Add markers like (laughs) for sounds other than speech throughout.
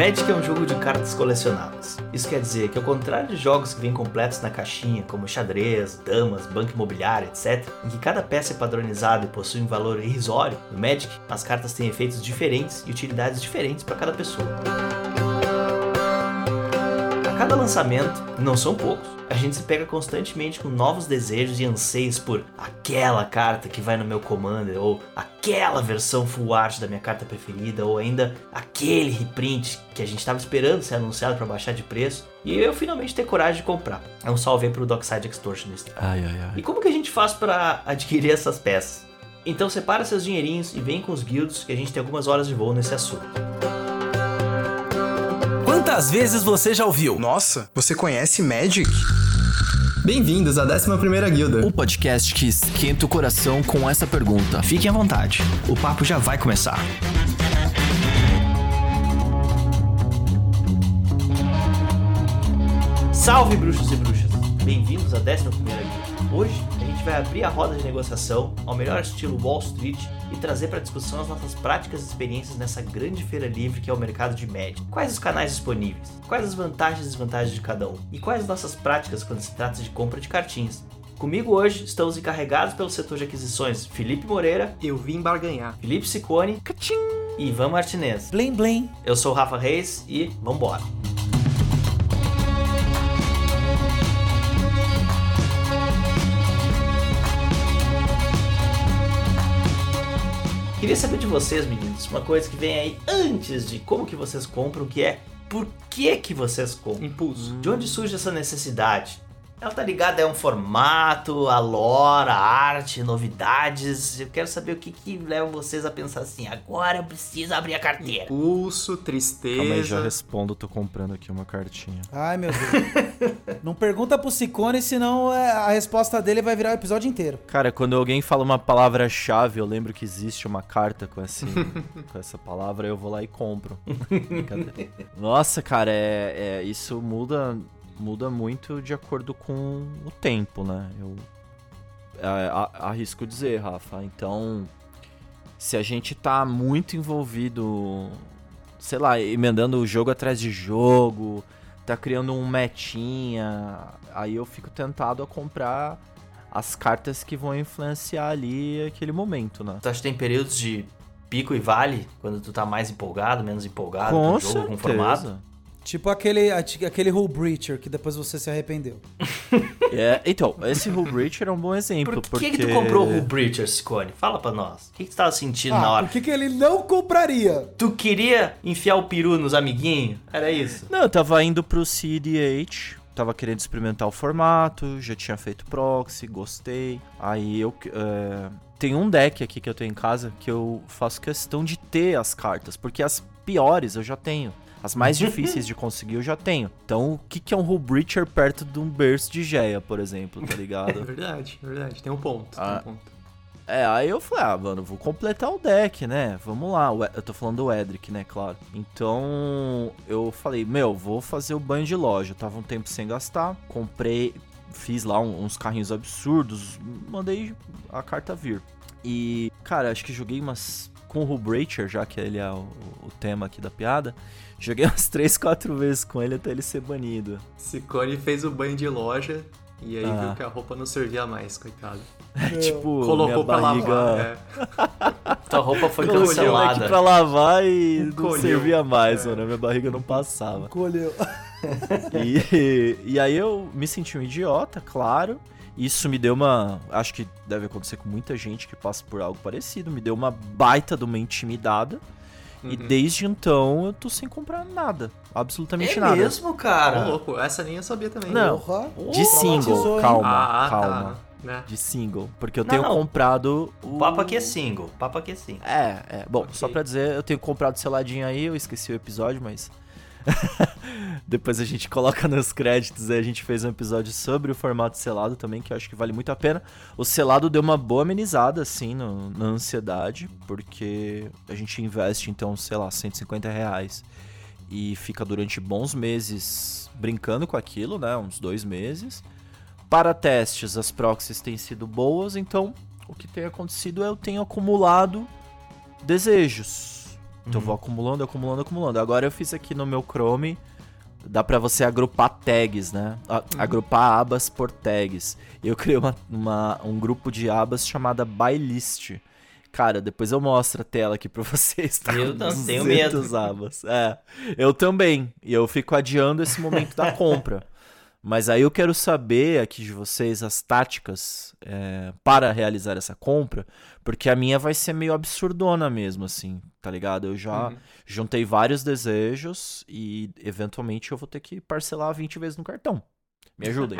Magic é um jogo de cartas colecionáveis. Isso quer dizer que, ao contrário de jogos que vêm completos na caixinha, como xadrez, damas, banco imobiliário, etc., em que cada peça é padronizada e possui um valor irrisório, no Magic, as cartas têm efeitos diferentes e utilidades diferentes para cada pessoa. Cada lançamento, não são poucos, a gente se pega constantemente com novos desejos e anseios por aquela carta que vai no meu commander, ou aquela versão full art da minha carta preferida, ou ainda aquele reprint que a gente estava esperando ser anunciado para baixar de preço, e eu finalmente ter coragem de comprar. É um salve aí pro Dockside Extortionist. Ai, ai, ai. E como que a gente faz para adquirir essas peças? Então separa seus dinheirinhos e vem com os guilds que a gente tem algumas horas de voo nesse assunto. Quantas vezes você já ouviu? Nossa, você conhece Magic? Bem-vindos à 11ª Guilda. O podcast que esquenta o coração com essa pergunta. Fiquem à vontade, o papo já vai começar. Salve bruxos e bruxas! Bem-vindos à 11ª Guilda. Hoje gente vai abrir a roda de negociação ao melhor estilo Wall Street e trazer para discussão as nossas práticas e experiências nessa grande feira livre que é o mercado de média. Quais os canais disponíveis? Quais as vantagens e desvantagens de cada um? E quais as nossas práticas quando se trata de compra de cartinhas? Comigo hoje estão os encarregados pelo setor de aquisições Felipe Moreira, Eu vim barganhar. Felipe Sicone e Ivan Martinez. Blim, blim. Eu sou o Rafa Reis e vambora! Queria saber de vocês, meninos, uma coisa que vem aí antes de como que vocês compram, que é por que que vocês compram? Impulso. De onde surge essa necessidade? Ela tá ligada a um formato, a lore, a arte, novidades. Eu quero saber o que que leva vocês a pensar assim, agora eu preciso abrir a carteira. Impulso, Calma aí, já tristeza. respondo. Tô comprando aqui uma cartinha. Ai, meu Deus. (laughs) Não pergunta pro Cicone, senão é, a resposta dele vai virar o episódio inteiro. Cara, quando alguém fala uma palavra-chave, eu lembro que existe uma carta com, esse, (laughs) com essa palavra, eu vou lá e compro. Nossa, cara, é, é- isso muda, muda muito de acordo com o tempo, né? Eu arrisco dizer, Rafa. Então, se a gente tá muito envolvido, sei lá, emendando o jogo atrás de jogo, tá criando um metinha, aí eu fico tentado a comprar as cartas que vão influenciar ali aquele momento, né? Tu acha que tem períodos de pico e vale, quando tu tá mais empolgado, menos empolgado, Com com o jogo, com o formato? Tipo aquele, aquele Rule Breacher que depois você se arrependeu. (laughs) É, então, esse Hull Breacher é um bom exemplo. Por que, porque... que tu comprou o Hull Breacher, Sicone? Fala pra nós. O que, que tu tava sentindo na Ah, hora? por que, que ele não compraria? Tu queria enfiar o peru nos amiguinhos? Era isso? Não, eu tava indo pro CDH, tava querendo experimentar o formato, já tinha feito proxy, gostei. Aí eu. é, Tem um deck aqui que eu tenho em casa que eu faço questão de ter as cartas, porque as piores eu já tenho. As mais difíceis de conseguir eu já tenho. Então, o que, que é um Hull Breacher perto de um Burst de Geia, por exemplo, tá (laughs) É ligado? verdade, é verdade. Tem um ponto. Ah. Tem um ponto. É, aí eu falei, ah, mano, vou completar o deck, né? Vamos lá. Eu tô falando do Edric, né? Claro. Então, eu falei, meu, vou fazer o banho de loja. Eu tava um tempo sem gastar. Comprei, fiz lá uns carrinhos absurdos. Mandei a carta vir. E, cara, acho que joguei umas. Com o Hubracher, já que ele é o, o tema aqui da piada. Joguei (laughs) umas 3, 4 vezes com ele até ele ser banido. Ciccone fez o banho de loja e aí Ah. viu que a roupa não servia mais, coitado. É, tipo, Colocou minha pra barriga. lavar. É. (laughs) Tua roupa foi cancelada. pra lavar e não servia mais, É. mano. Minha barriga não passava. Colheu. E, (laughs) e aí eu me senti um idiota, claro. Isso me deu uma. Acho que deve acontecer com muita gente que passa por algo parecido. Me deu uma baita de uma intimidada. E Uhum. desde então eu tô sem comprar nada. Absolutamente É nada. mesmo, Ô, cara? louco, essa nem eu sabia também. Não. Porra. De single, calma, Ah, calma. tá. Né? De single. Porque eu Não, tenho não. comprado o. Papo aqui é single. O papo aqui é single. É, é. Bom, Ok. só pra dizer, eu tenho comprado seladinho aí, eu esqueci o episódio, mas. (laughs) Depois a gente coloca nos créditos a gente fez um episódio sobre o formato selado também, que eu acho que vale muito a pena. O selado deu uma boa amenizada, assim, no- na ansiedade, porque a gente investe, então, sei lá, 150 reais e fica durante bons meses brincando com aquilo, né? Uns dois meses. Para testes, as proxies têm sido boas, então o que tem acontecido é eu tenho acumulado desejos. Então eu vou acumulando, acumulando, acumulando. Agora eu fiz aqui no meu Chrome, dá pra você agrupar tags, né? A- Agrupar abas por tags. Eu criei uma, uma- um grupo de abas chamada By List. Cara, depois eu mostro a tela aqui pra (laughs) vocês. Tá Eu não tenho 200 abas. É, eu também. E eu fico adiando esse momento da compra. Mas aí eu quero saber aqui de vocês as táticas é, para realizar essa compra, porque a minha vai ser meio absurdona mesmo, assim, tá ligado? Eu já juntei vários desejos e eventualmente eu vou ter que parcelar 20 vezes no cartão. Me ajudem.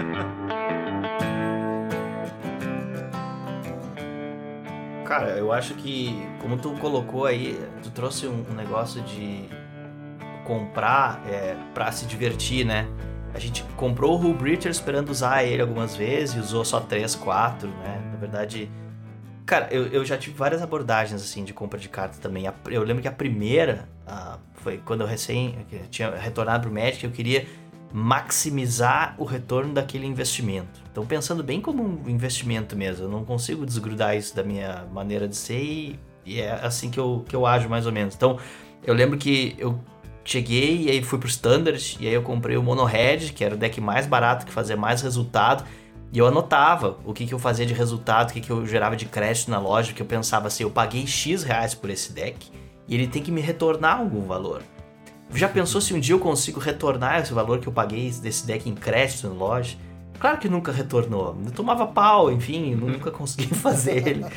Cara, eu acho que, como tu colocou aí, tu trouxe um, um negócio de comprar é, pra se divertir, né? A gente comprou o Hull Breacher esperando usar ele algumas vezes e usou só 3, 4, né? Na verdade, cara, eu, eu já tive várias abordagens, assim, de compra de cartas também. Eu lembro que a primeira ah, foi quando eu recém eu tinha retornado pro Magic, eu queria maximizar o retorno daquele investimento. Então, pensando bem como um investimento mesmo, eu não consigo desgrudar isso da minha maneira de ser e, e é assim que eu, que eu ajo mais ou menos. Então, eu lembro que eu cheguei e aí fui pro Standard e aí eu comprei o Mono Red, que era o deck mais barato, que fazia mais resultado. E eu anotava o que, que eu fazia de resultado, o que, que eu gerava de crédito na loja, que eu pensava assim, eu paguei X reais por esse deck e ele tem que me retornar algum valor. Já pensou se um dia eu consigo retornar esse valor que eu paguei desse deck em crédito na loja? Claro que nunca retornou. Eu tomava pau, enfim, nunca consegui (laughs) fazer ele. (laughs)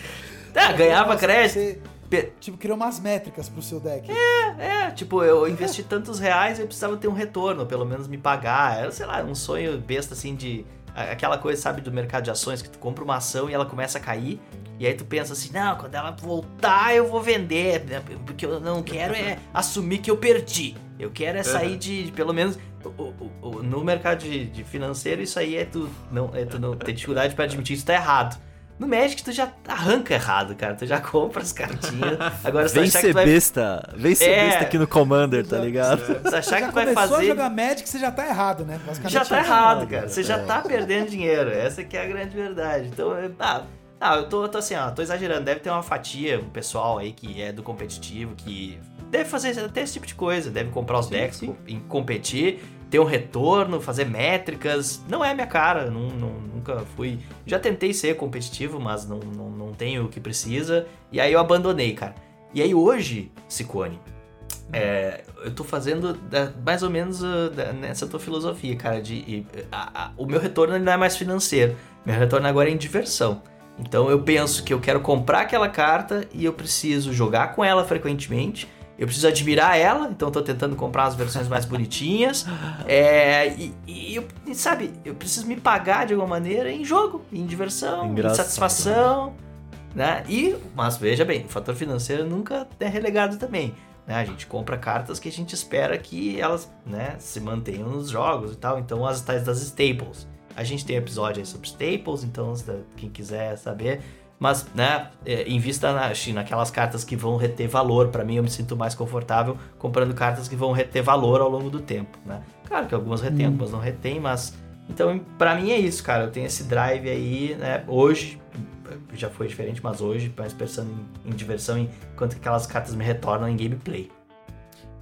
Ah, ganhava crédito. Você, tipo, criou umas métricas pro seu deck. É, tipo, eu investi (laughs) tantos reais eu precisava ter um retorno, pelo menos me pagar. Era, sei lá, um sonho besta assim de. Aquela coisa, sabe, do mercado de ações, que tu compra uma ação e ela começa a cair. E aí tu pensa assim, não, quando ela voltar eu vou vender. né, Porque eu não quero é (laughs) assumir que eu perdi. Eu quero é sair de, de pelo menos. o- o- o- no mercado de, de financeiro, isso aí é tu não, é tu não ter dificuldade pra admitir que isso tá errado. No Magic, tu já arranca errado, cara. Tu já compra as cartinhas. (laughs) Agora, se Vem ser tu vai besta. Vem ser É. besta aqui no Commander, tá ligado? Se achar já que vai fazer. jogar Magic, você já tá errado, né? Basicamente Já tá isso. errado, cara. Você já tá perdendo dinheiro. Essa que é a grande verdade. Então, ah, ah, eu tô, tô assim, ó, tô exagerando. Deve ter uma fatia, um pessoal aí que é do competitivo, que deve fazer até esse tipo de coisa. Deve comprar os decks, sim. co- em competir, ter um retorno, fazer métricas. Não é minha cara, não, não- nunca fui. Já tentei ser competitivo, mas não, não, não tenho o que precisa. E aí eu abandonei, cara. E aí hoje, Cicone, é, eu tô fazendo da- mais ou menos uh, da- nessa tua filosofia, cara, de e, a- a- o meu retorno não é mais financeiro, meu retorno agora é em diversão. Então eu penso que eu quero comprar aquela carta e eu preciso jogar com ela frequentemente. Eu preciso admirar ela, então eu tô tentando comprar as versões mais bonitinhas. É, e, e eu- e sabe, eu preciso me pagar de alguma maneira em jogo, em diversão, em Engraçado, satisfação. Né? E, mas veja bem, o fator financeiro nunca é relegado também. Né? A gente compra cartas que a gente espera que elas né, se mantenham nos jogos e tal. Então, as tais das staples. A gente tem episódio aí sobre staples, então quem quiser saber. Mas, né, é, invista na, naquelas cartas que vão reter valor. Pra mim, eu me sinto mais confortável comprando cartas que vão reter valor ao longo do tempo, né? Claro que algumas retêm, algumas não retêm, mas... Então, pra mim é isso, cara. Eu tenho esse drive aí, né? Hoje, já foi diferente, mas hoje, mais pensando em, em diversão, enquanto que aquelas cartas me retornam em gameplay.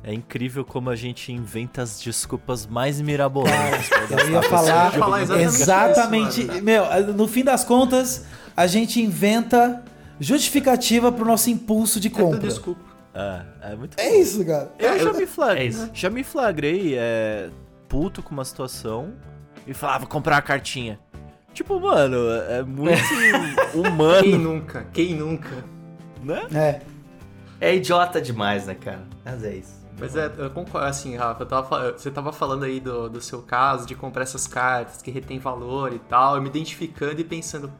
É incrível como a gente inventa as desculpas mais mirabolantes. (laughs) Eu ia falar esse Eu ia falar exatamente exatamente. isso, meu, no fim das contas, a gente inventa justificativa pro nosso impulso de É compra. desculpa. É, é muito É isso, cara. Eu já me, flag... É já me flagrei é, puto com uma situação e falava, vou comprar a cartinha. Tipo, mano, é muito (laughs) Quem humano, nunca? Quem nunca? né? É. É idiota demais, né, cara? Mas é isso. Mas é, eu concordo, assim, Rafa, tava, você tava falando aí do, do seu caso, de comprar essas cartas que retém valor e tal, eu me identificando e pensando.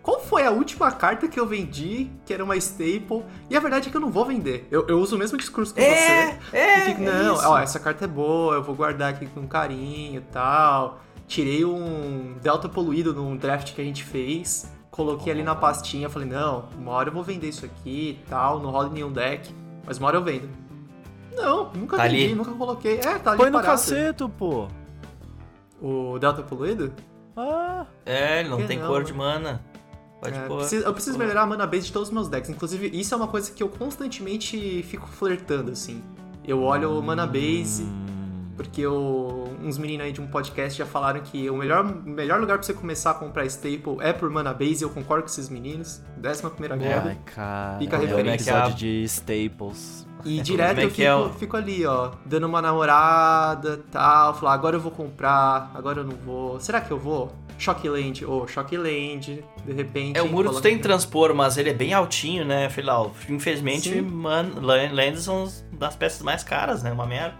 Qual foi a última carta que eu vendi que era uma staple? E a verdade é que eu não vou vender. Eu, eu uso o mesmo discurso que É, você. é, fico, é não, ó, essa carta é boa, eu vou guardar aqui com carinho e tal. Tirei um Delta poluído num draft que a gente fez, coloquei ali na pastinha, falei, não, uma hora eu vou vender isso aqui e tal, não rola nenhum deck, mas uma hora eu vendo. Não, nunca Tá vendi, ali. nunca coloquei. É, tá ali Põe no parado. caceto, pô. O Delta poluído? Ah, É, ele não Que tem não, cor de mana. pode É, pôr. preciso- eu preciso melhorar a mana base de todos os meus decks. Inclusive, isso é uma coisa que eu constantemente fico flertando, assim. Eu olho o mana base, porque eu- uns meninos aí de um podcast já falaram que o melhor, melhor lugar pra você começar a comprar staple é por mana base. Eu concordo com esses meninos. Décima primeira queda. Ai, cara. Fica a é um referência. episódio de Staples. E (laughs) direto é eu que é fico, fico ali, ó, dando uma namorada tal, falar, agora eu vou comprar, agora eu não vou. Será que eu vou? Shockland, ou Shockland, de repente. É, o coloca- tem transpor, mas ele é bem altinho, né, Filau? Infelizmente, Sim. man, lan- lands são das peças mais caras, né? Uma merda.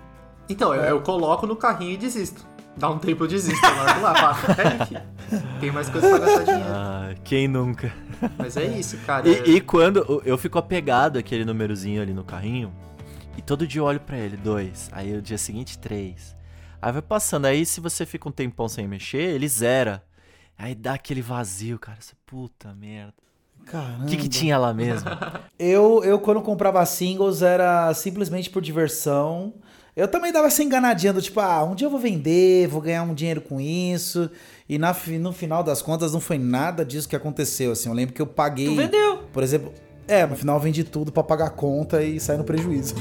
Então, eu, eu coloco no carrinho e desisto. Dá um tempo eu desisto, eu largo lá, pá, aqui. Tem mais coisa pra gastar dinheiro. Ah, quem nunca? Mas é isso, cara. E, e quando eu- eu fico apegado àquele númerozinho ali no carrinho, e todo dia eu olho pra ele, dois. Aí o dia seguinte, três. Aí vai passando. Aí se você fica um tempão sem mexer, ele zera. Aí dá aquele vazio, cara. Você, puta merda. Caramba. O que, que tinha lá mesmo? (laughs) Eu, eu, quando comprava singles, era simplesmente por diversão. Eu também dava essa enganadinha do tipo, ah, um dia eu vou vender, vou ganhar um dinheiro com isso. E na, no final das contas, não foi nada disso que aconteceu. Assim, eu lembro que eu paguei. Tu vendeu. Por exemplo, é, no final eu vendi tudo pra pagar a conta e sair no prejuízo.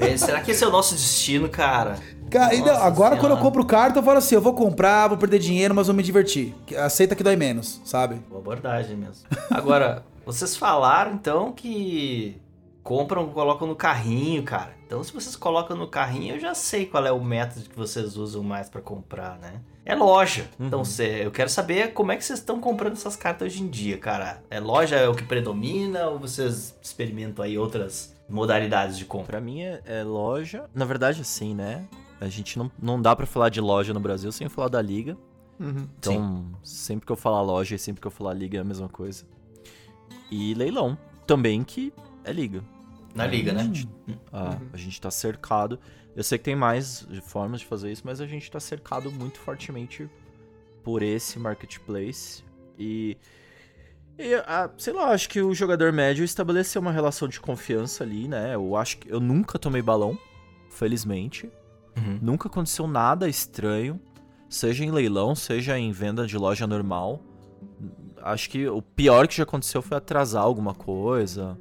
É, Será que esse é o nosso destino, cara? Cara, e não, Nossa agora quando eu compro carta, eu falo assim: eu vou comprar, vou perder dinheiro, mas vou me divertir. Que- Aceita que dói menos, sabe? Boa abordagem mesmo. Agora, (laughs) vocês falaram então que compram, colocam no carrinho, cara. Então, se vocês colocam no carrinho, eu já sei qual é o método que vocês usam mais pra comprar, né? É loja. Então, cê- eu quero saber como é que vocês estão comprando essas cartas hoje em dia, cara. É loja é o que predomina ou vocês experimentam aí outras modalidades de compra? Pra mim é, é loja. Na verdade, assim, né? A gente não, não dá pra falar de loja no Brasil sem falar da liga. Uhum. Então, sempre que eu falar loja e sempre que eu falar liga é a mesma coisa. E leilão também, que é liga. Na liga, né? Ah, A gente tá cercado. Eu sei que tem mais formas de fazer isso, mas a gente tá cercado muito fortemente por esse marketplace. E. e, ah, sei lá, acho que o jogador médio estabeleceu uma relação de confiança ali, né? Eu acho que eu nunca tomei balão, felizmente. Uhum. Nunca aconteceu nada estranho, seja em leilão, seja em venda de loja normal. Acho que o pior que já aconteceu foi atrasar alguma coisa,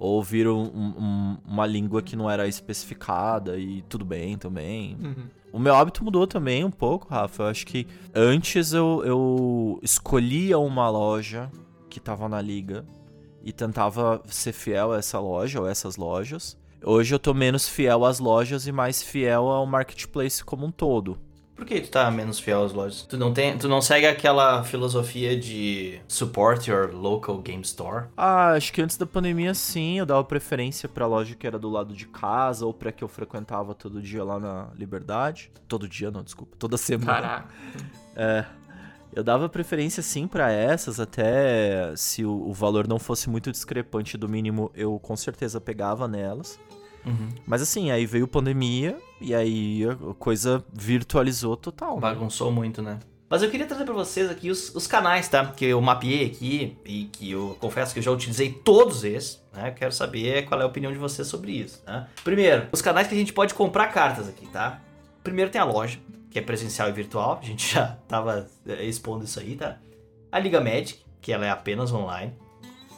ou ouvir um- um- uma língua que não era especificada e tudo bem também. Uhum. O meu hábito mudou também um pouco, Rafa. Eu acho que antes eu, eu escolhia uma loja que tava na liga e tentava ser fiel a essa loja ou essas lojas. Hoje eu tô menos fiel às lojas e mais fiel ao marketplace como um todo. Por que tu tá menos fiel às lojas? Tu não, tem, tu não segue aquela filosofia de support your local game store? Ah, acho que antes da pandemia sim, eu dava preferência pra loja que era do lado de casa ou pra que eu frequentava todo dia lá na Liberdade. Todo dia não, desculpa, toda semana. Caraca. (laughs) É. Eu dava preferência sim pra essas, até se o, o valor não fosse muito discrepante do mínimo, eu com certeza pegava nelas. Mas assim, aí veio pandemia e aí a coisa virtualizou total. né? Bagunçou muito, né? Mas eu queria trazer pra vocês aqui os, os canais, tá? Que eu mapeei aqui e que eu confesso que eu já utilizei todos esses, né? Quero saber qual é a opinião de vocês sobre isso, né? Primeiro, os canais que a gente pode comprar cartas aqui, tá? Primeiro tem a loja, que é presencial e virtual, a gente (laughs) já tava é, expondo isso aí, tá? A Liga Magic, que ela é apenas online.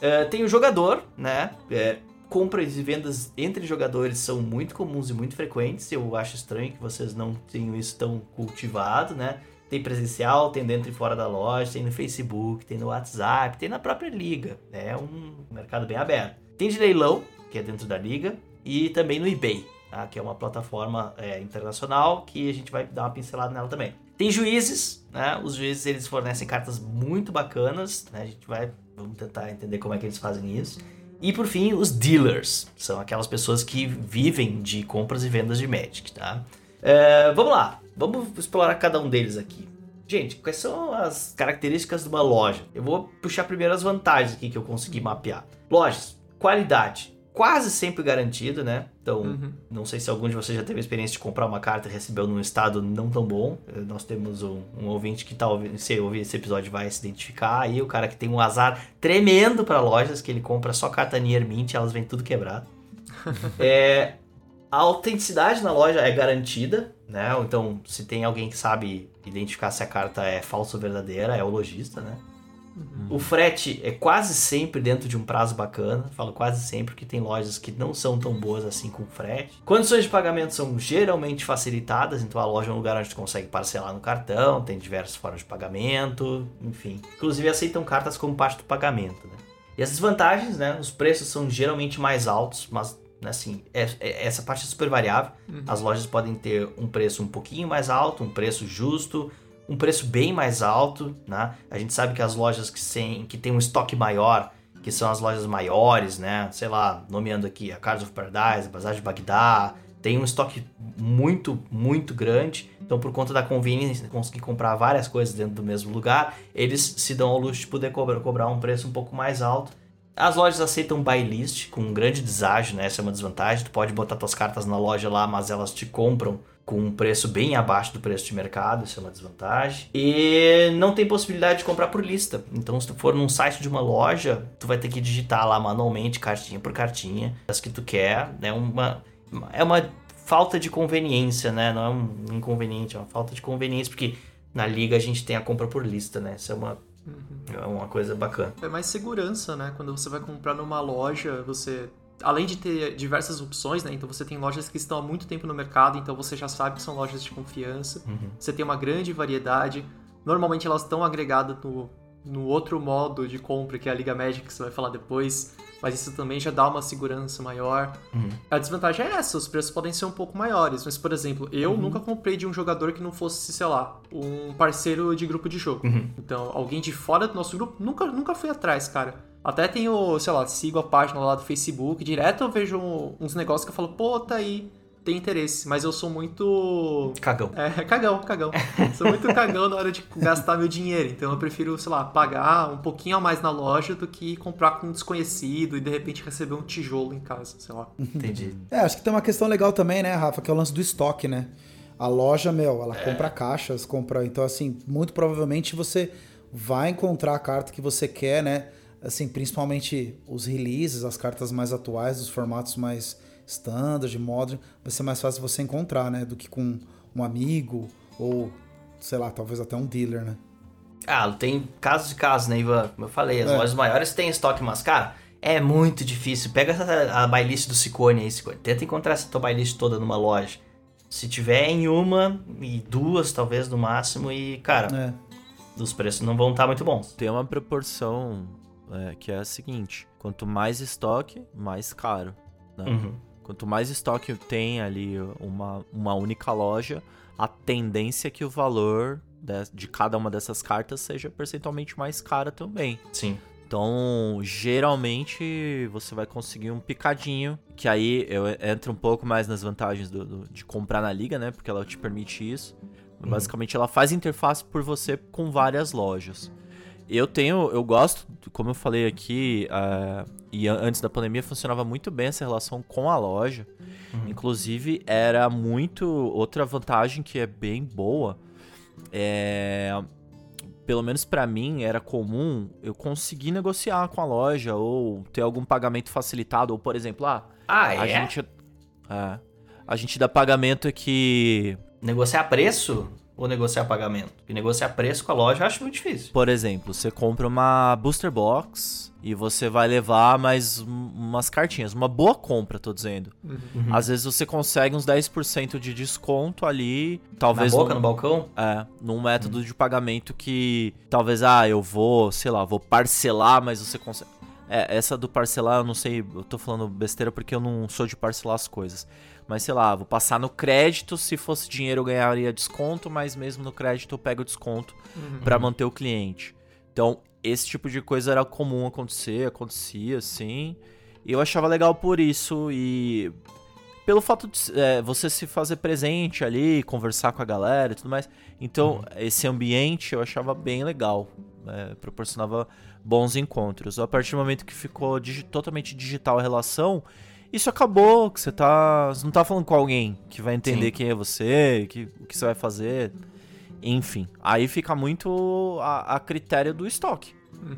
É, tem o jogador, né? É, compras e vendas entre jogadores são muito comuns e muito frequentes. Eu acho estranho que vocês não tenham isso tão cultivado, né? Tem presencial, tem dentro e fora da loja, tem no Facebook, tem no WhatsApp, tem na própria liga. É um mercado bem aberto. Tem de leilão, que é dentro da liga, e também no eBay, tá? que é uma plataforma é, internacional que a gente vai dar uma pincelada nela também. Tem juízes, né? Os juízes eles fornecem cartas muito bacanas, né? A gente vai vamos tentar entender como é que eles fazem isso. E por fim, os dealers, são aquelas pessoas que vivem de compras e vendas de Magic, tá? É, vamos lá, vamos explorar cada um deles aqui. Gente, quais são as características de uma loja? Eu vou puxar primeiro as vantagens aqui que eu consegui mapear. Lojas, qualidade, quase sempre garantido, né? Então, não sei se algum de vocês já teve a experiência de comprar uma carta e recebeu num estado não tão bom. Eh, Nós temos um, um ouvinte que talvez, se ouvir esse episódio, vai se identificar. Aí o cara que tem um azar tremendo para lojas, que ele compra só carta Nier Mint e elas vêm tudo quebrado. (laughs) é, a autenticidade na loja é garantida, né? Então, se tem alguém que sabe identificar se a carta é falsa ou verdadeira, é o lojista, né? O frete é quase sempre dentro de um prazo bacana. Falo quase sempre porque tem lojas que não são tão boas assim com frete. Condições de pagamento são geralmente facilitadas, então a loja é um lugar onde tu consegue parcelar no cartão, tem diversas formas de pagamento, enfim. Inclusive aceitam cartas como parte do pagamento, né? E as desvantagens, né? Os preços são geralmente mais altos, mas assim, é, é- essa parte é super variável. As lojas podem ter um preço um pouquinho mais alto, um preço justo, um preço bem mais alto, né? A gente sabe que as lojas que tem, que tem um estoque maior, que são as lojas maiores, né? Sei lá, nomeando aqui a Cards of Paradise, a Bazar de Bagdá, tem um estoque muito, muito grande. Então, por conta da conveniência, conseguir comprar várias coisas dentro do mesmo lugar, eles se dão ao luxo de poder cobrar, cobrar um preço um pouco mais alto. As lojas aceitam buy list com um grande deságio, né? Essa é uma desvantagem. Tu pode botar tuas cartas na loja lá, mas elas te compram com um preço bem abaixo do preço de mercado, isso é uma desvantagem. E não tem possibilidade de comprar por lista. Então, se tu for num site de uma loja, tu vai ter que digitar lá manualmente, cartinha por cartinha, as que tu quer. É uma, é uma falta de conveniência, né? Não é um inconveniente, é uma falta de conveniência, porque na liga a gente tem a compra por lista, né? Isso é uma, é uma coisa bacana. É mais segurança, né? Quando você vai comprar numa loja, você. Além de ter diversas opções, né? Então você tem lojas que estão há muito tempo no mercado, então você já sabe que são lojas de confiança. Você tem uma grande variedade. Normalmente elas estão agregadas no, no outro modo de compra, que é a Liga Magic, que você vai falar depois. Mas isso também já dá uma segurança maior. A desvantagem é essa, os preços podem ser um pouco maiores. Mas, por exemplo, eu nunca comprei de um jogador que não fosse, sei lá, um parceiro de grupo de jogo. Então, alguém de fora do nosso grupo, nunca, nunca fui atrás, cara. Até tenho, sei lá, sigo a página lá do Facebook, direto eu vejo uns negócios que eu falo, pô, tá aí, tem interesse. Mas eu sou muito. Cagão. É, (laughs) cagão, cagão. Sou muito cagão na hora de gastar meu dinheiro. Então eu prefiro, sei lá, pagar um pouquinho a mais na loja do que comprar com um desconhecido e de repente receber um tijolo em casa, sei lá. Entendi. É, acho que tem uma questão legal também, né, Rafa, que é o lance do estoque, né? A loja, meu, ela É. compra caixas, compra. Então, assim, muito provavelmente você vai encontrar a carta que você quer, né? Assim, principalmente os releases, as cartas mais atuais, os formatos mais standard, modern, vai ser mais fácil você encontrar, né? Do que com um amigo ou, sei lá, talvez até um dealer, né? Ah, tem casos de casos, né, Ivan? Como eu falei, as É. lojas maiores têm estoque, mas, cara, é muito difícil. Pega essa, a buy list do Ciccone aí, Ciccone. Tenta encontrar essa tua buy list toda numa loja. Se tiver em uma, e duas, talvez, no máximo, e, cara, É. os preços não vão estar muito bons. Tem uma proporção é, que é a seguinte: quanto mais estoque, mais caro. né? Uhum. Quanto mais estoque tem ali uma, uma única loja, a tendência é que o valor de, de cada uma dessas cartas seja percentualmente mais cara também. Sim. Então, geralmente você vai conseguir um picadinho, que aí eu entro um pouco mais nas vantagens do- do- de comprar na liga, né? Porque ela te permite isso. Basicamente, ela faz interface por você com várias lojas. Eu tenho, eu gosto, como eu falei aqui, ah, e an- antes da pandemia funcionava muito bem essa relação com a loja. Inclusive, era muito. Outra vantagem que é bem boa é. Pelo menos pra mim, era comum eu conseguir negociar com a loja ou ter algum pagamento facilitado. Ou, por exemplo, ah, Ah, a é? gente. É, a gente dá pagamento aqui. Negociar preço ou negociar pagamento? Porque negociar preço com a loja eu acho muito difícil. Por exemplo, você compra uma booster box e você vai levar mais um- umas cartinhas. Uma boa compra, tô dizendo. Uhum. Às vezes você consegue uns 10% de desconto ali. Na Talvez boca, num- no balcão? É, num método de pagamento que talvez, ah, eu vou, sei lá, vou parcelar, mas você consegue. É, essa do parcelar, eu não sei, eu tô falando besteira porque eu não sou de parcelar as coisas. Mas sei lá, vou passar no crédito, se fosse dinheiro eu ganharia desconto, mas mesmo no crédito eu pego desconto pra manter o cliente. Então, esse tipo de coisa era comum acontecer, acontecia, sim. E eu achava legal por isso e pelo fato de é, você se fazer presente ali, conversar com a galera e tudo mais. Então, esse ambiente eu achava bem legal. é, proporcionava bons encontros. A partir do momento que ficou digi- totalmente digital a relação, isso acabou, que você tá. Você não tá falando com alguém que vai entender Sim. quem é você, que, o que você vai fazer. Enfim, aí fica muito a, a critério do estoque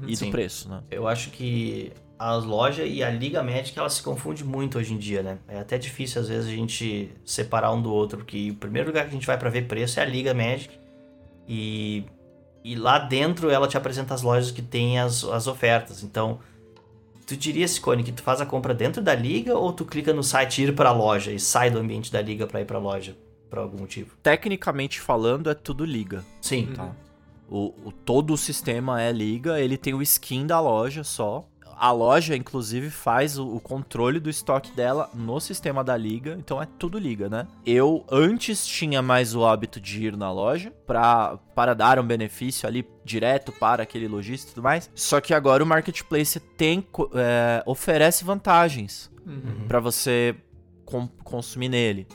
e Sim. do preço, né? Eu acho que as lojas e a Liga Magic elas se confundem muito hoje em dia, né? É até difícil às vezes a gente separar um do outro, porque o primeiro lugar que a gente vai pra ver preço é a Liga Magic. E, e lá dentro ela te apresenta as lojas que tem as, as ofertas. Então, tu diria, Cone, que tu faz a compra dentro da liga ou tu clica no site ir para a loja e sai do ambiente da liga para ir para a loja por algum motivo? Tecnicamente falando, é tudo liga. Sim. Tá. O, o- todo o sistema é liga, ele tem o skin da loja só. A loja, inclusive, faz o, o controle do estoque dela no sistema da liga, então é tudo liga, né? Eu antes tinha mais o hábito de ir na loja pra, para dar um benefício ali direto para aquele lojista e tudo mais. Só que agora o marketplace tem é, oferece vantagens Uhum. pra você com- consumir nele.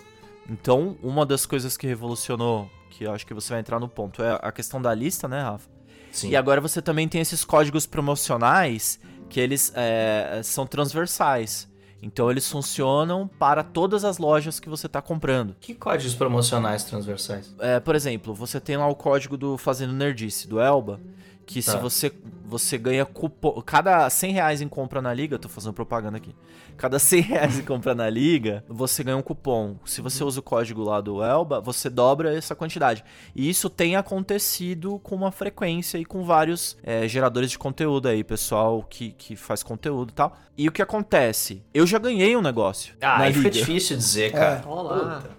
Então, uma das coisas que revolucionou, que eu acho que você vai entrar no ponto, é a questão da lista, né, Rafa? Sim. E agora você também tem esses códigos promocionais que eles é, são transversais. Então eles funcionam para todas as lojas que você está comprando. Que códigos promocionais transversais? É, por exemplo, você tem lá o código do Fazendo Nerdice, do Elba, que se Tá. você, você ganha cupom... Cada 100 reais em compra na liga, tô fazendo propaganda aqui. Cada 100 (laughs) reais em compra na liga, você ganha um cupom. Se você usa o código lá do Elba, você dobra essa quantidade. E isso tem acontecido com uma frequência e com vários é, geradores de conteúdo aí, pessoal que, que faz conteúdo e tal. E o que acontece? Eu já ganhei um negócio Ah, na aí fica liga. difícil dizer, cara. Olá. Puta.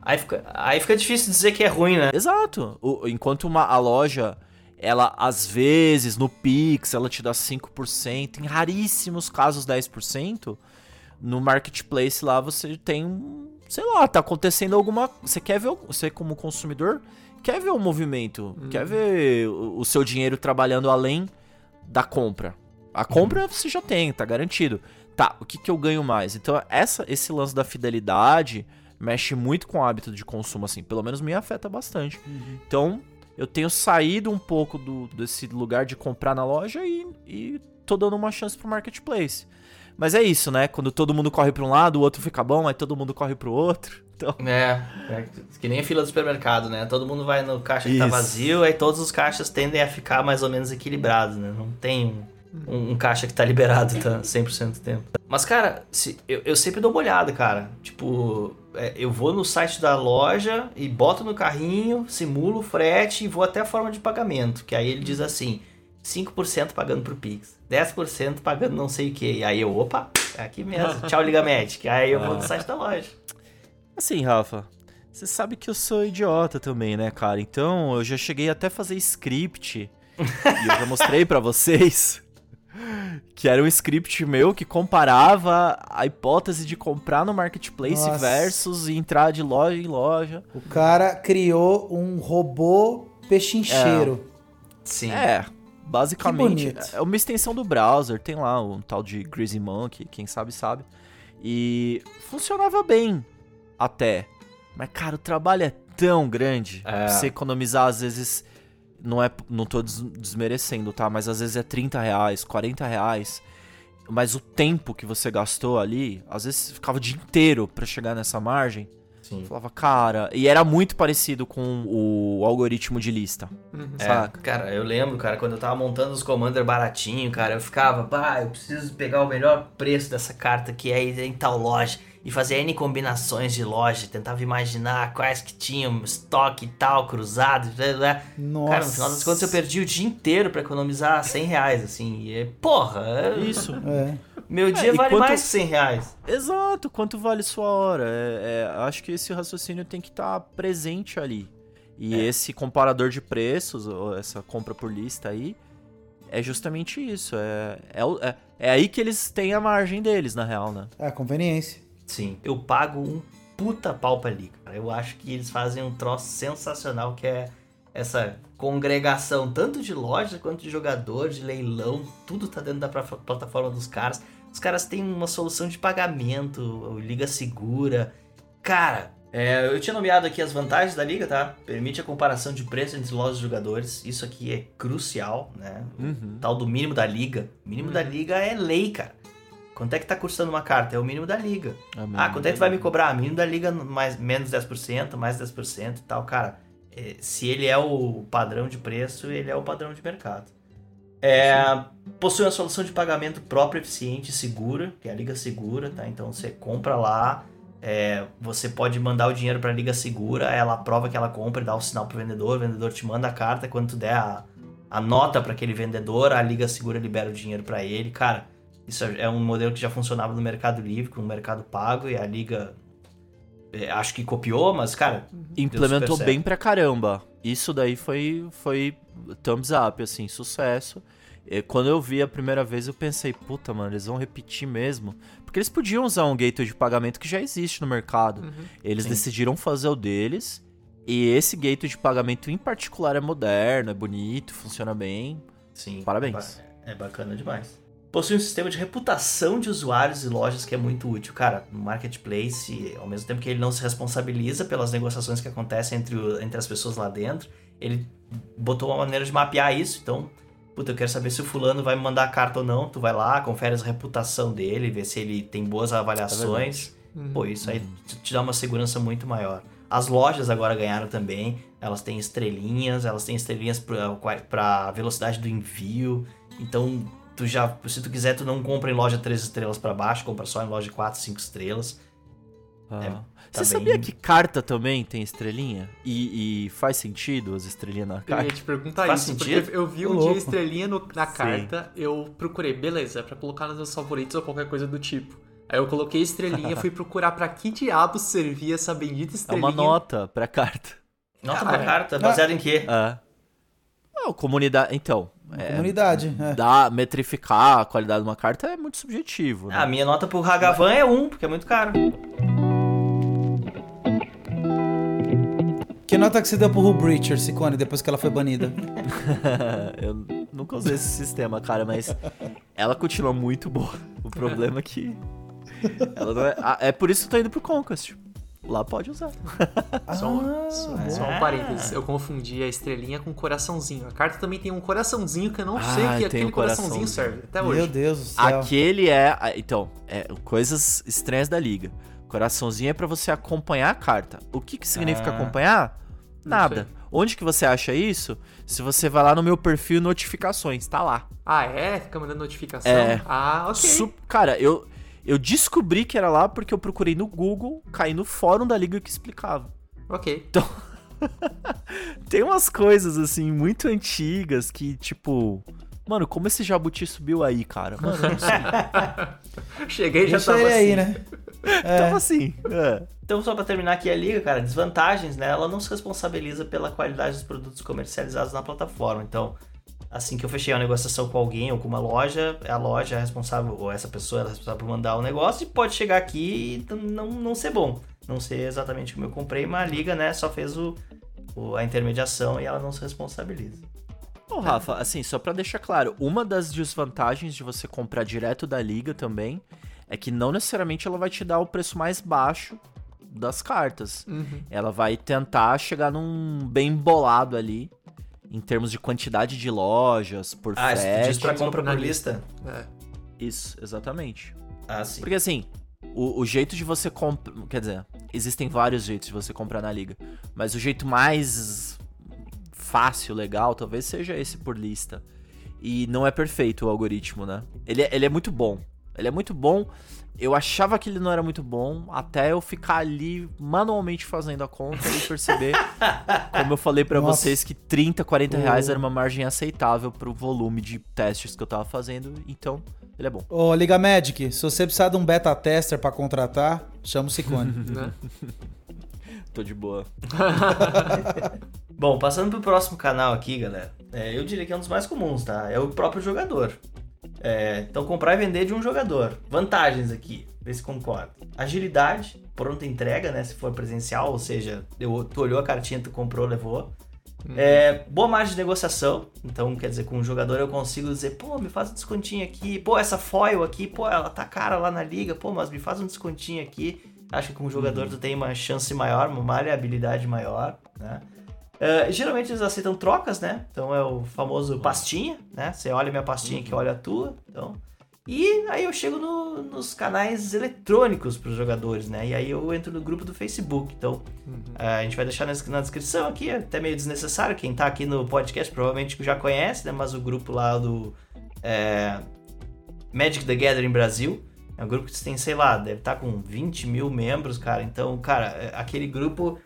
Aí fica, aí fica difícil dizer que é ruim, né? Exato. O- enquanto uma, a loja, ela às vezes no Pix ela te dá 5%, em raríssimos casos 10%, no marketplace lá você tem um, sei lá, tá acontecendo alguma, você quer ver, você como consumidor quer ver o movimento, quer ver o, o seu dinheiro trabalhando além da compra. A compra você já tem, tá garantido. Tá, o que que eu ganho mais? Então, essa esse lance da fidelidade mexe muito com o hábito de consumo assim, pelo menos me afeta bastante. Então, eu tenho saído um pouco do, desse lugar de comprar na loja e, e tô dando uma chance pro marketplace. Mas é isso, né? Quando todo mundo corre pra um lado, o outro fica bom, aí todo mundo corre pro outro. (laughs) Então, É, é que nem a fila do supermercado, né? Todo mundo vai no caixa que tá Isso. vazio, aí todos os caixas tendem a ficar mais ou menos equilibrados, né? Não tem um, um- um caixa que tá liberado tá 100% do tempo. Mas, cara, se- eu, eu sempre dou uma olhada, cara. Tipo, é, eu vou no site da loja e boto no carrinho, simulo o frete e vou até a forma de pagamento. Que aí ele diz assim, 5% pagando pro Pix, 10% pagando não sei o que. E aí eu, opa, é aqui mesmo. Tchau, Liga (laughs) Magic. Aí eu vou no site da loja. assim, Rafa, você sabe que eu sou idiota também, né, cara? Então, eu já cheguei até a fazer script. e eu já mostrei pra vocês. Que era um script meu que comparava a hipótese de comprar no marketplace Nossa. versus entrar de loja em loja. O cara criou um robô pechincheiro. Sim. É, basicamente é uma extensão do browser, tem lá um tal de Greasy Monkey, quem sabe sabe. E funcionava bem até. Mas cara, o trabalho é tão grande. É. Você economizar às vezes não é, não tô des- desmerecendo, tá? Mas às vezes é 30 reais, 40 reais. Mas o tempo que você gastou ali, às vezes você ficava o dia inteiro pra chegar nessa margem. Sim. Eu falava, cara, e era muito parecido com o algoritmo de lista. Uhum. É, cara, eu lembro, cara, quando eu tava montando os Commander baratinho, cara, eu ficava, pá, eu preciso pegar o melhor preço dessa carta que é em tal loja e fazer N combinações de loja, tentava imaginar quais que tinham estoque e tal, cruzado, blá, blá. Nossa. Cara, no final das contas eu perdi o dia inteiro pra economizar 100 reais, assim, e, porra, é- Isso. É. meu dia e vale quanto- mais que 100 reais. Exato, quanto vale sua hora? É, é, acho que esse raciocínio tem que estar presente ali. E esse comparador de preços, ou essa compra por lista aí, é justamente isso. É, é, é, é aí que eles têm a margem deles, na real, né? É, conveniência. Sim, eu pago um puta pau pra liga. cara. Eu acho que eles fazem um troço sensacional que é essa congregação tanto de loja quanto de jogador, de leilão, tudo tá dentro da plataforma dos caras. Os caras têm uma solução de pagamento, o liga segura. Cara, é, eu tinha nomeado aqui as vantagens da liga, tá? Permite a comparação de preço entre lojas e jogadores. Isso aqui é crucial, né? Uhum. tal do mínimo da liga. O mínimo da liga é lei, cara. Quanto é que tá custando uma carta? É o mínimo da liga. Ah, quanto é que tu vai me cobrar? Mínimo da liga, mais, menos 10%, mais 10% e tal. Cara, é, se ele é o padrão de preço, ele é o padrão de mercado. É, possui uma solução de pagamento própria, eficiente e segura, que é a Liga Segura, tá? Então você compra lá, É, você pode mandar o dinheiro pra Liga Segura, ela aprova que ela compra e dá o sinal pro vendedor, o vendedor te manda a carta, quando tu der a, a nota para aquele vendedor, a Liga Segura libera o dinheiro para ele. Cara, isso é um modelo que já funcionava no Mercado Livre, com o Mercado Pago, e a Liga é, acho que copiou, mas, cara. Implementou bem pra caramba. Isso daí foi, foi thumbs up, assim, sucesso. E quando eu vi a primeira vez, eu pensei, puta, mano, eles vão repetir mesmo. Porque eles podiam usar um gateway de pagamento que já existe no mercado. Uhum. Eles Sim. decidiram fazer o deles. E esse gateway de pagamento em particular é moderno, é bonito, funciona bem. Sim. Parabéns. É bacana demais. Possui um sistema de reputação de usuários e lojas que é muito útil. Cara, no marketplace, ao mesmo tempo que ele não se responsabiliza pelas negociações que acontecem entre, o- entre as pessoas lá dentro, ele botou uma maneira de mapear isso. Então, puta, eu quero saber se o fulano vai me mandar a carta ou não. Tu vai lá, confere a reputação dele, vê se ele tem boas avaliações. Uhum. Pô, isso aí te- te dá uma segurança muito maior. As lojas agora ganharam também. Elas têm estrelinhas, elas têm estrelinhas pra velocidade do envio. Então, tu já, se tu quiser, tu não compra em loja 3 estrelas pra baixo, compra só em loja 4, 5 estrelas. Ah. É, tá Você bem- sabia que carta também tem estrelinha? E, e faz sentido as estrelinhas na Eu ia carta? te perguntar Faz isso, sentido? porque eu vi um dia estrelinha no- na Sim. carta, eu procurei, beleza, é pra colocar nos meus favoritos ou qualquer coisa do tipo. Aí eu coloquei estrelinha, (laughs) fui procurar pra que diabo servia essa bendita É estrelinha. uma nota pra carta. Nota Cara, pra carta, baseado em quê? É. Ah, comunidade. Então. É, Comunidade. é. dar, metrificar a qualidade de uma carta é muito subjetivo. Né? Ah, a minha nota pro Hagavan é 1, porque é muito caro. Que nota que você deu pro Hull Breacher, Cicone, depois que ela foi banida? (laughs) eu nunca usei esse sistema, cara, mas ela continua muito boa. O problema é que. Ela não é... É por isso que eu tô indo pro Conquest. Lá pode usar. (laughs) Só, um- Ah, só, é. só um parênteses, eu confundi a estrelinha com coraçãozinho. A carta também tem um coraçãozinho que eu não sei Ah, o que aquele um coraçãozinho coraçãozinho. serve até hoje. Meu Deus do céu. Aquele é. ah, Então, é coisas estranhas da liga. Coraçãozinho é pra você acompanhar a carta. O que, que significa Ah. acompanhar? Nada. Onde que você acha isso? Se você vai lá no meu perfil notificações, tá lá. Ah, é? Fica mandando notificação? É. Ah, ok. Su- Cara, eu, eu descobri que era lá porque eu procurei no Google, caí no fórum da liga que explicava. Ok. (laughs) Tem umas coisas, assim, muito antigas que, tipo. Mano, como esse jabuti subiu aí, cara? Mano, eu não sei. (laughs) Cheguei e já Deixa tava ele assim. aí, né? (laughs) Tava assim. É. Então, só pra terminar aqui a liga, cara, desvantagens, né? Ela não se responsabiliza pela qualidade dos produtos comercializados na plataforma. Então, assim que eu fechei uma negociação com alguém ou com uma loja, a loja é responsável, ou essa pessoa é responsável por mandar o negócio e pode chegar aqui e não, não ser bom. Não ser exatamente como eu comprei, mas a liga, né, só fez o, o- a intermediação e ela não se responsabiliza. Ô, Rafa, assim, só pra deixar claro, uma das desvantagens de você comprar direto da liga também é que não necessariamente ela vai te dar o preço mais baixo das cartas. Uhum. Ela vai tentar chegar num bem bolado ali, em termos de quantidade de lojas, por Ah, frete. diz pra compra na por lista? É. Isso, exatamente. Ah, sim. Porque assim, o, o jeito de você comprar. Quer dizer, existem vários jeitos de você comprar na liga. Mas o jeito mais fácil, legal, talvez seja esse por lista. E não é perfeito o algoritmo, né? Ele, é- ele é muito bom. Ele é muito bom. Eu achava que ele não era muito bom até eu ficar ali manualmente fazendo a conta e perceber, (laughs) como eu falei pra Nossa. vocês, que 30, 40 reais era uma margem aceitável pro volume de testes que eu tava fazendo. Então, ele é bom. Ô, Liga Magic, se você precisar de um beta tester pra contratar, chama o Cicone. (laughs) Né? Tô de boa. (laughs) Bom, passando pro próximo canal aqui, galera. é, eu diria que é um dos mais comuns, tá? É o próprio jogador. É, então, comprar e vender de um jogador. Vantagens aqui, vê se concorda. Agilidade, pronta entrega, né? Se for presencial, ou seja, deu- tu olhou a cartinha, tu comprou, levou. É, boa margem de negociação. Então, quer dizer, com um jogador eu consigo dizer, pô, me faz um descontinho aqui. Pô, essa foil aqui, pô, ela tá cara lá na liga. Pô, mas me faz um descontinho aqui. Acho que com o jogador tu tem uma chance maior, uma maleabilidade maior, né? É, geralmente eles aceitam trocas, né? Então é o famoso pastinha, né? Você olha a minha pastinha que olha a tua. Então. E aí eu chego no- nos canais eletrônicos para os jogadores, né? E aí eu entro no grupo do Facebook. Então é, a gente vai deixar na, na descrição aqui, é até meio desnecessário. Quem tá aqui no podcast provavelmente já conhece, né? Mas o grupo lá do é, Magic the Gathering Brasil. É um grupo que tem, sei lá, deve estar com 20 mil membros, cara. Então, cara, aquele grupo.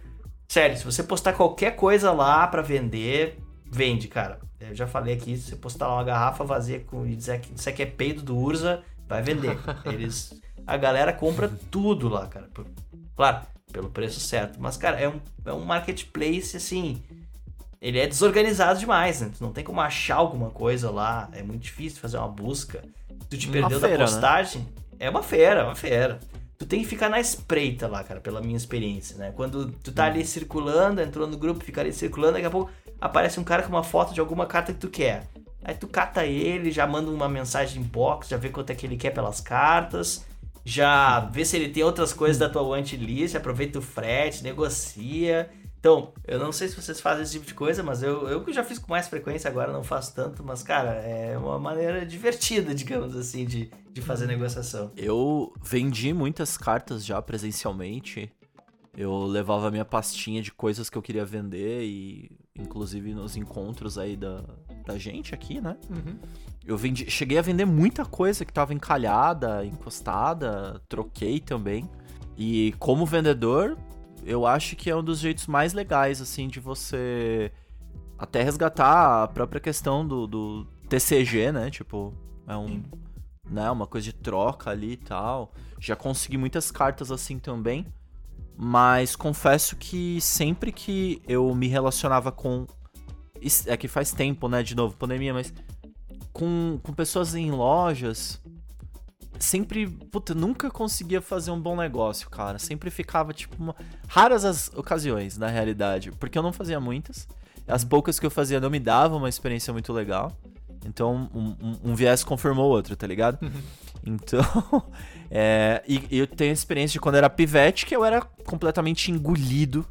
Sério, se você postar qualquer coisa lá pra vender, vende, cara. Eu já falei aqui, se você postar lá uma garrafa vazia com, e dizer que isso aqui é peido do Urza, vai vender. (laughs) Eles. A galera compra tudo lá, cara. Por- claro, pelo preço certo. Mas, cara, é um, é um marketplace assim. Ele é desorganizado demais, né? Tu não tem como achar alguma coisa lá. É muito difícil fazer uma busca. Tu te Uma perdeu feira, da né? postagem. É uma feira, é uma feira. Tu tem que ficar na espreita lá, cara, pela minha experiência, né? Quando tu tá ali circulando, entrou no grupo, fica ali circulando, daqui a pouco aparece um cara com uma foto de alguma carta que tu quer. Aí tu cata ele, já manda uma mensagem inbox, já vê quanto é que ele quer pelas cartas, já vê se ele tem outras coisas da tua wantlist, aproveita o frete, negocia. Então, eu não sei se vocês fazem esse tipo de coisa, mas eu, eu que já fiz com mais frequência, agora não faço tanto, mas, cara, é uma maneira divertida, (laughs) digamos assim, de, de fazer negociação. Eu vendi muitas cartas já presencialmente. Eu levava minha pastinha de coisas que eu queria vender e inclusive nos encontros aí da, da gente aqui, né? Uhum. Eu vendi, cheguei a vender muita coisa que tava encalhada, encostada, troquei também. E como vendedor, eu acho que é um dos jeitos mais legais, assim, de você até resgatar a própria questão do, do TCG, né? Tipo, é um, né, uma coisa de troca ali e tal. Já consegui muitas cartas assim também. Mas confesso que sempre que eu me relacionava com. É que faz tempo, né? De novo, pandemia, mas. Com, com pessoas em lojas. Sempre. Puta, nunca conseguia fazer um bom negócio, cara. Sempre ficava, tipo, uma- raras as ocasiões, na realidade. Porque eu não fazia muitas. As poucas que eu fazia não me davam uma experiência muito legal. Então, um, um- um viés confirmou o outro, tá ligado? Então, (laughs) é, e, e eu tenho a experiência de quando era pivete, que eu era completamente engolido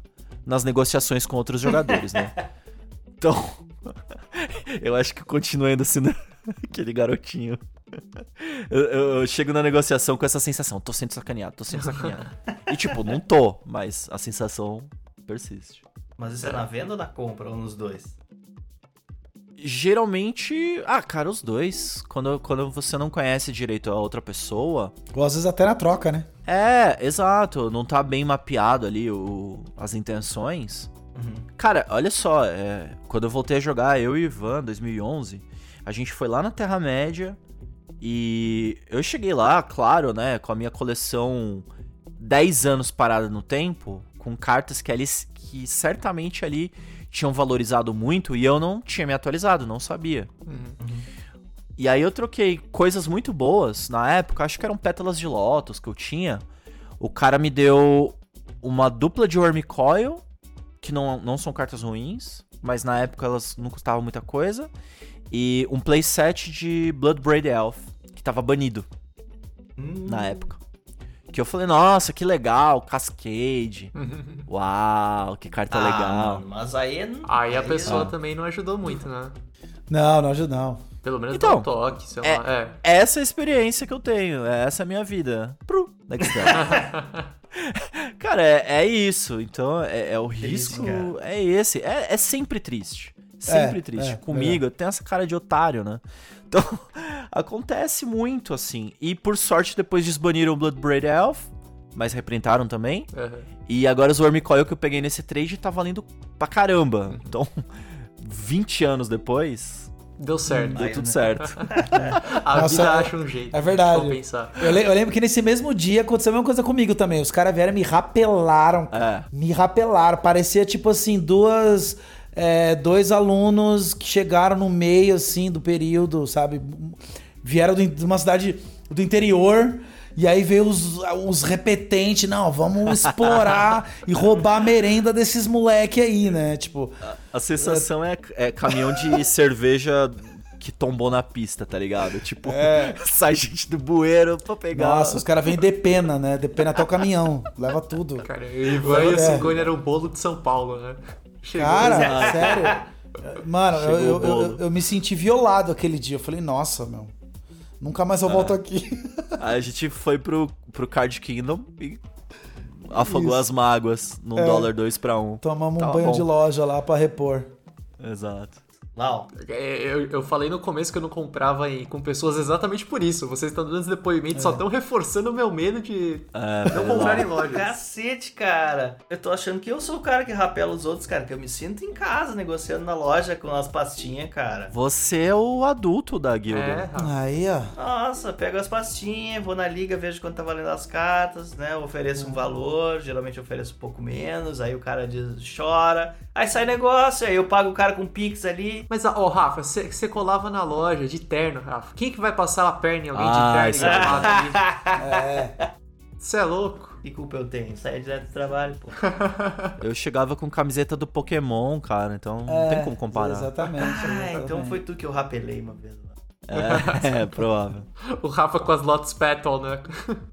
nas negociações com outros jogadores, né? (laughs) Então, (laughs) eu acho que eu continuo ainda sendo aquele garotinho. (laughs) Eu, eu- eu chego na negociação com essa sensação, tô sendo sacaneado, tô sendo sacaneado. (laughs) E tipo, não tô, mas a sensação persiste. Mas isso é na venda ou na compra, ou nos dois? Geralmente, ah, cara, os dois. Quando, quando você não conhece direito a outra pessoa, Ou às vezes até na troca, né? É, exato. Não tá bem mapeado ali o, as intenções. Cara, olha só, é, quando eu voltei a jogar, eu e o Ivan, 2011, a gente foi lá na Terra-média e eu cheguei lá, claro, né, com a minha coleção 10 anos parada no tempo, com cartas que, ali, que certamente ali tinham valorizado muito e eu não tinha me atualizado, não sabia. E aí eu troquei coisas muito boas na época, acho que eram pétalas de Lotus que eu tinha. O cara me deu uma dupla de Wormcoil, que não, não são cartas ruins, mas na época elas não custavam muita coisa. E um playset de Bloodbraid Elf, que tava banido na época. Que eu falei, nossa, que legal, Cascade. (laughs) Uau, que carta Ah, legal. mano, mas aí... é Aí a pessoa não. também não ajudou muito, né? Não, não ajuda não. Pelo menos Então, dá um toque, sei lá. É. Essa é a experiência que eu tenho, essa é a minha vida. Pro, next step. (laughs) (laughs) Cara, é, é isso. Então, é, é o Triste, risco. cara. É esse. É, é sempre triste. Sempre É, triste. é, Comigo, eu tenho essa cara de otário, né? Então, (laughs) acontece muito assim. E por sorte, depois desbaniram o Bloodbraid Elf, mas reprintaram também. Aham. E agora os Wormcoil que eu peguei nesse trade tá valendo pra caramba. Então, (laughs) 20 anos depois, Deu certo. deu tudo né? certo. (laughs) A Nossa, vida acha um jeito. é verdade. de compensar. Eu, le- eu lembro que nesse mesmo dia aconteceu a mesma coisa comigo também. Os caras vieram e me rapelaram. É. Me rapelaram. Parecia tipo assim, duas. é, dois alunos que chegaram no meio, assim, do período, sabe? Vieram de uma cidade do interior. E aí veio os, os repetentes, não, vamos (laughs) explorar e roubar a merenda desses moleque aí, né? Tipo, A sensação é, é caminhão de (laughs) cerveja que tombou na pista, tá ligado? Tipo, (laughs) sai gente do bueiro pra pegar. nossa, os caras vêm de pena, né? De pena até o caminhão, leva tudo. Cara, o Ivan e o É. Cigone eram o bolo de São Paulo, né? Chegou Cara, sério. Mano, eu, eu, eu, eu me senti violado aquele dia. Eu falei, nossa, meu. Nunca mais eu volto aqui. Aí a gente foi pro, pro Card Kingdom e afogou Isso. as mágoas num É. dólar 2 pra 1. Um. Tomamos um banho bom. de loja lá pra repor. Exato. Ó. É, Eu, eu falei no começo que eu não comprava em- com pessoas exatamente por isso. Vocês estão dando esse depoimento, só estão reforçando o meu medo de É, não comprar em lojas. Cacete, cara. Eu tô achando que eu sou o cara que rapela os outros, cara. Que eu me sinto em casa negociando na loja com as pastinhas, cara. Você é o adulto da guilda. É. Aí, ó. Nossa, pego as pastinhas, vou na liga, vejo quanto tá valendo as cartas, né? Eu ofereço um valor, geralmente ofereço um pouco menos, aí o cara diz, chora. Aí sai negócio, aí eu pago o cara com Pix ali. Mas, ó, Rafa, você você colava na loja de terno, Rafa. Quem que vai passar a perna em alguém Ah, de terno isso é ali? É. Você é louco? Que culpa eu tenho? Sai direto do trabalho, pô. (laughs) Eu chegava com camiseta do Pokémon, cara, então não tem como comparar. Exatamente. (laughs) Ah, exatamente. então foi tu que eu rapelei uma vez. É, é provável. O Rafa com as Lotus Petal, né?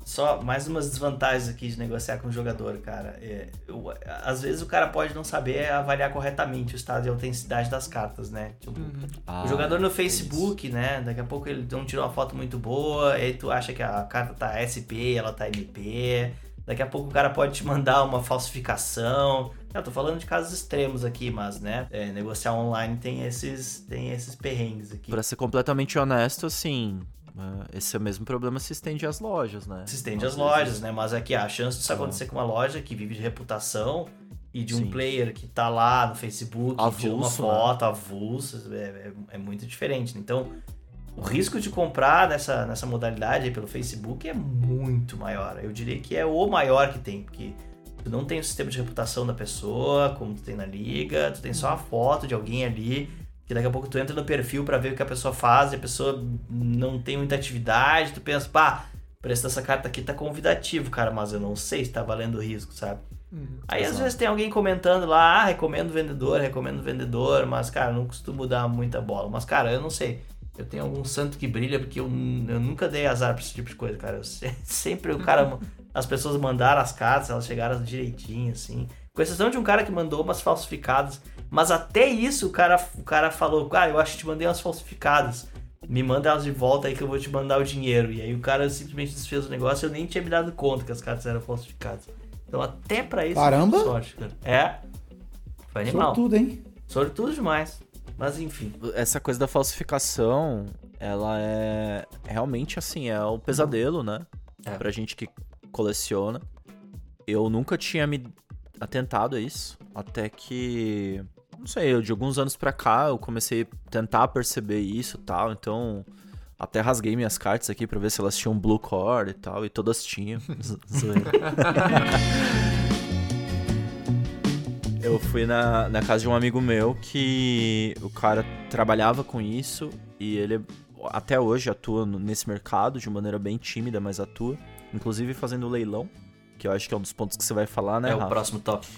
Só mais umas desvantagens aqui de negociar com o jogador, cara. É, eu- às vezes o cara pode não saber avaliar corretamente o estado de autenticidade das cartas, né? Tipo, Ah, o jogador no é Facebook, né? Daqui a pouco ele não tirou uma foto muito boa, aí tu acha que a carta tá SP, ela tá MP. Daqui a pouco o cara pode te mandar uma falsificação. Eu tô falando de casos extremos aqui, mas, né? é, negociar online tem esses, tem esses perrengues aqui. Pra ser completamente honesto, assim, é, esse mesmo problema se estende às lojas, né? se estende Às lojas, né? Mas aqui a chance disso acontecer com uma loja que vive de reputação e de um Sim. player que tá lá no Facebook, tira uma Avulso, né? foto, avulsa, é, é, é muito diferente. Então, o risco de comprar nessa, nessa modalidade pelo Facebook é muito maior. Eu diria que é o maior que tem, porque tu não tem o sistema de reputação da pessoa, como tu tem na liga, tu tem só a foto de alguém ali, que daqui a pouco tu entra no perfil pra ver o que a pessoa faz e a pessoa não tem muita atividade, tu pensa, pá, o preço dessa carta aqui tá convidativo, cara, mas eu não sei se tá valendo o risco, sabe? Aí às vezes tem alguém comentando lá, ah, recomendo vendedor, recomendo vendedor, mas cara, não costumo dar muita bola. Mas cara, eu não sei. Eu tenho algum santo que brilha porque eu, eu nunca dei azar pra esse tipo de coisa, cara. Eu se- (laughs) sempre o cara, as pessoas mandaram as cartas, elas chegaram direitinho, assim. Com exceção de um cara que mandou umas falsificadas. Mas até isso o cara, o cara falou, ah, eu acho que te mandei umas falsificadas. Me manda elas de volta aí que eu vou te mandar o dinheiro. E aí o cara simplesmente desfez o negócio e eu nem tinha me dado conta que as cartas eram falsificadas. Então até pra isso Caramba! sorte, cara. É. Foi animal. tudo, hein? Sortudo demais. Mas enfim. Essa coisa da falsificação, ela é realmente assim, é um pesadelo, né? É. Pra gente que coleciona. Eu nunca tinha me atentado a isso, até que não sei, de alguns anos pra cá eu comecei a tentar perceber isso e tal, então até rasguei minhas cartas aqui pra ver se elas tinham blue core e tal, e todas tinham. (laughs) (laughs) Eu fui na, na casa de um amigo meu que o cara trabalhava com isso e ele até hoje atua nesse mercado de maneira bem tímida, mas atua. Inclusive fazendo leilão, que eu acho que é um dos pontos que você vai falar, né, é o Rafa? próximo tópico.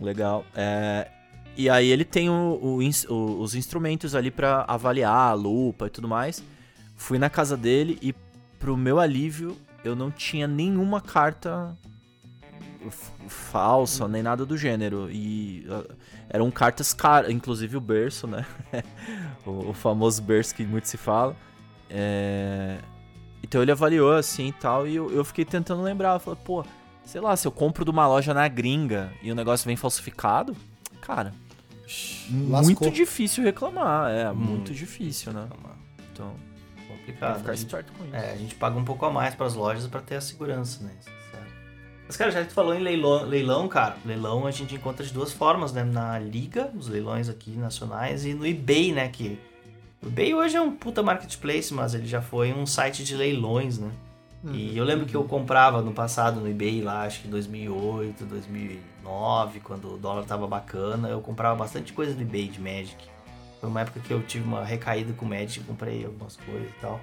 Legal. É, E aí ele tem o- o o- os instrumentos ali pra avaliar a lupa e tudo mais. Fui na casa dele e, pro meu alívio, eu não tinha nenhuma carta falsa, nem nada do gênero. E ah, eram cartas caras, inclusive o berço, né? (laughs) o, o famoso berço que muito se fala. É, Então ele avaliou assim e tal, e eu, eu fiquei tentando lembrar. Eu falei, pô, sei lá, se eu compro de uma loja na gringa e o negócio vem falsificado, cara, Lascou. muito difícil reclamar. É, muito difícil, né? Então, tem Complicado. ficar A gente- esperto com isso. É, a gente paga um pouco a mais pras lojas pra ter a segurança, né? Sério. Mas, cara, já que tu falou em leilão, leilão, cara, leilão a gente encontra de duas formas, né? Na Liga, os leilões aqui nacionais, e no eBay, né? Que o eBay hoje é um puta marketplace, mas ele já foi um site de leilões, né? E eu lembro que eu comprava no passado no eBay lá, acho que em 2008, 2009, quando o dólar tava bacana, eu comprava bastante coisa no eBay de Magic. Foi uma época que eu tive uma recaída com Magic, comprei algumas coisas e tal.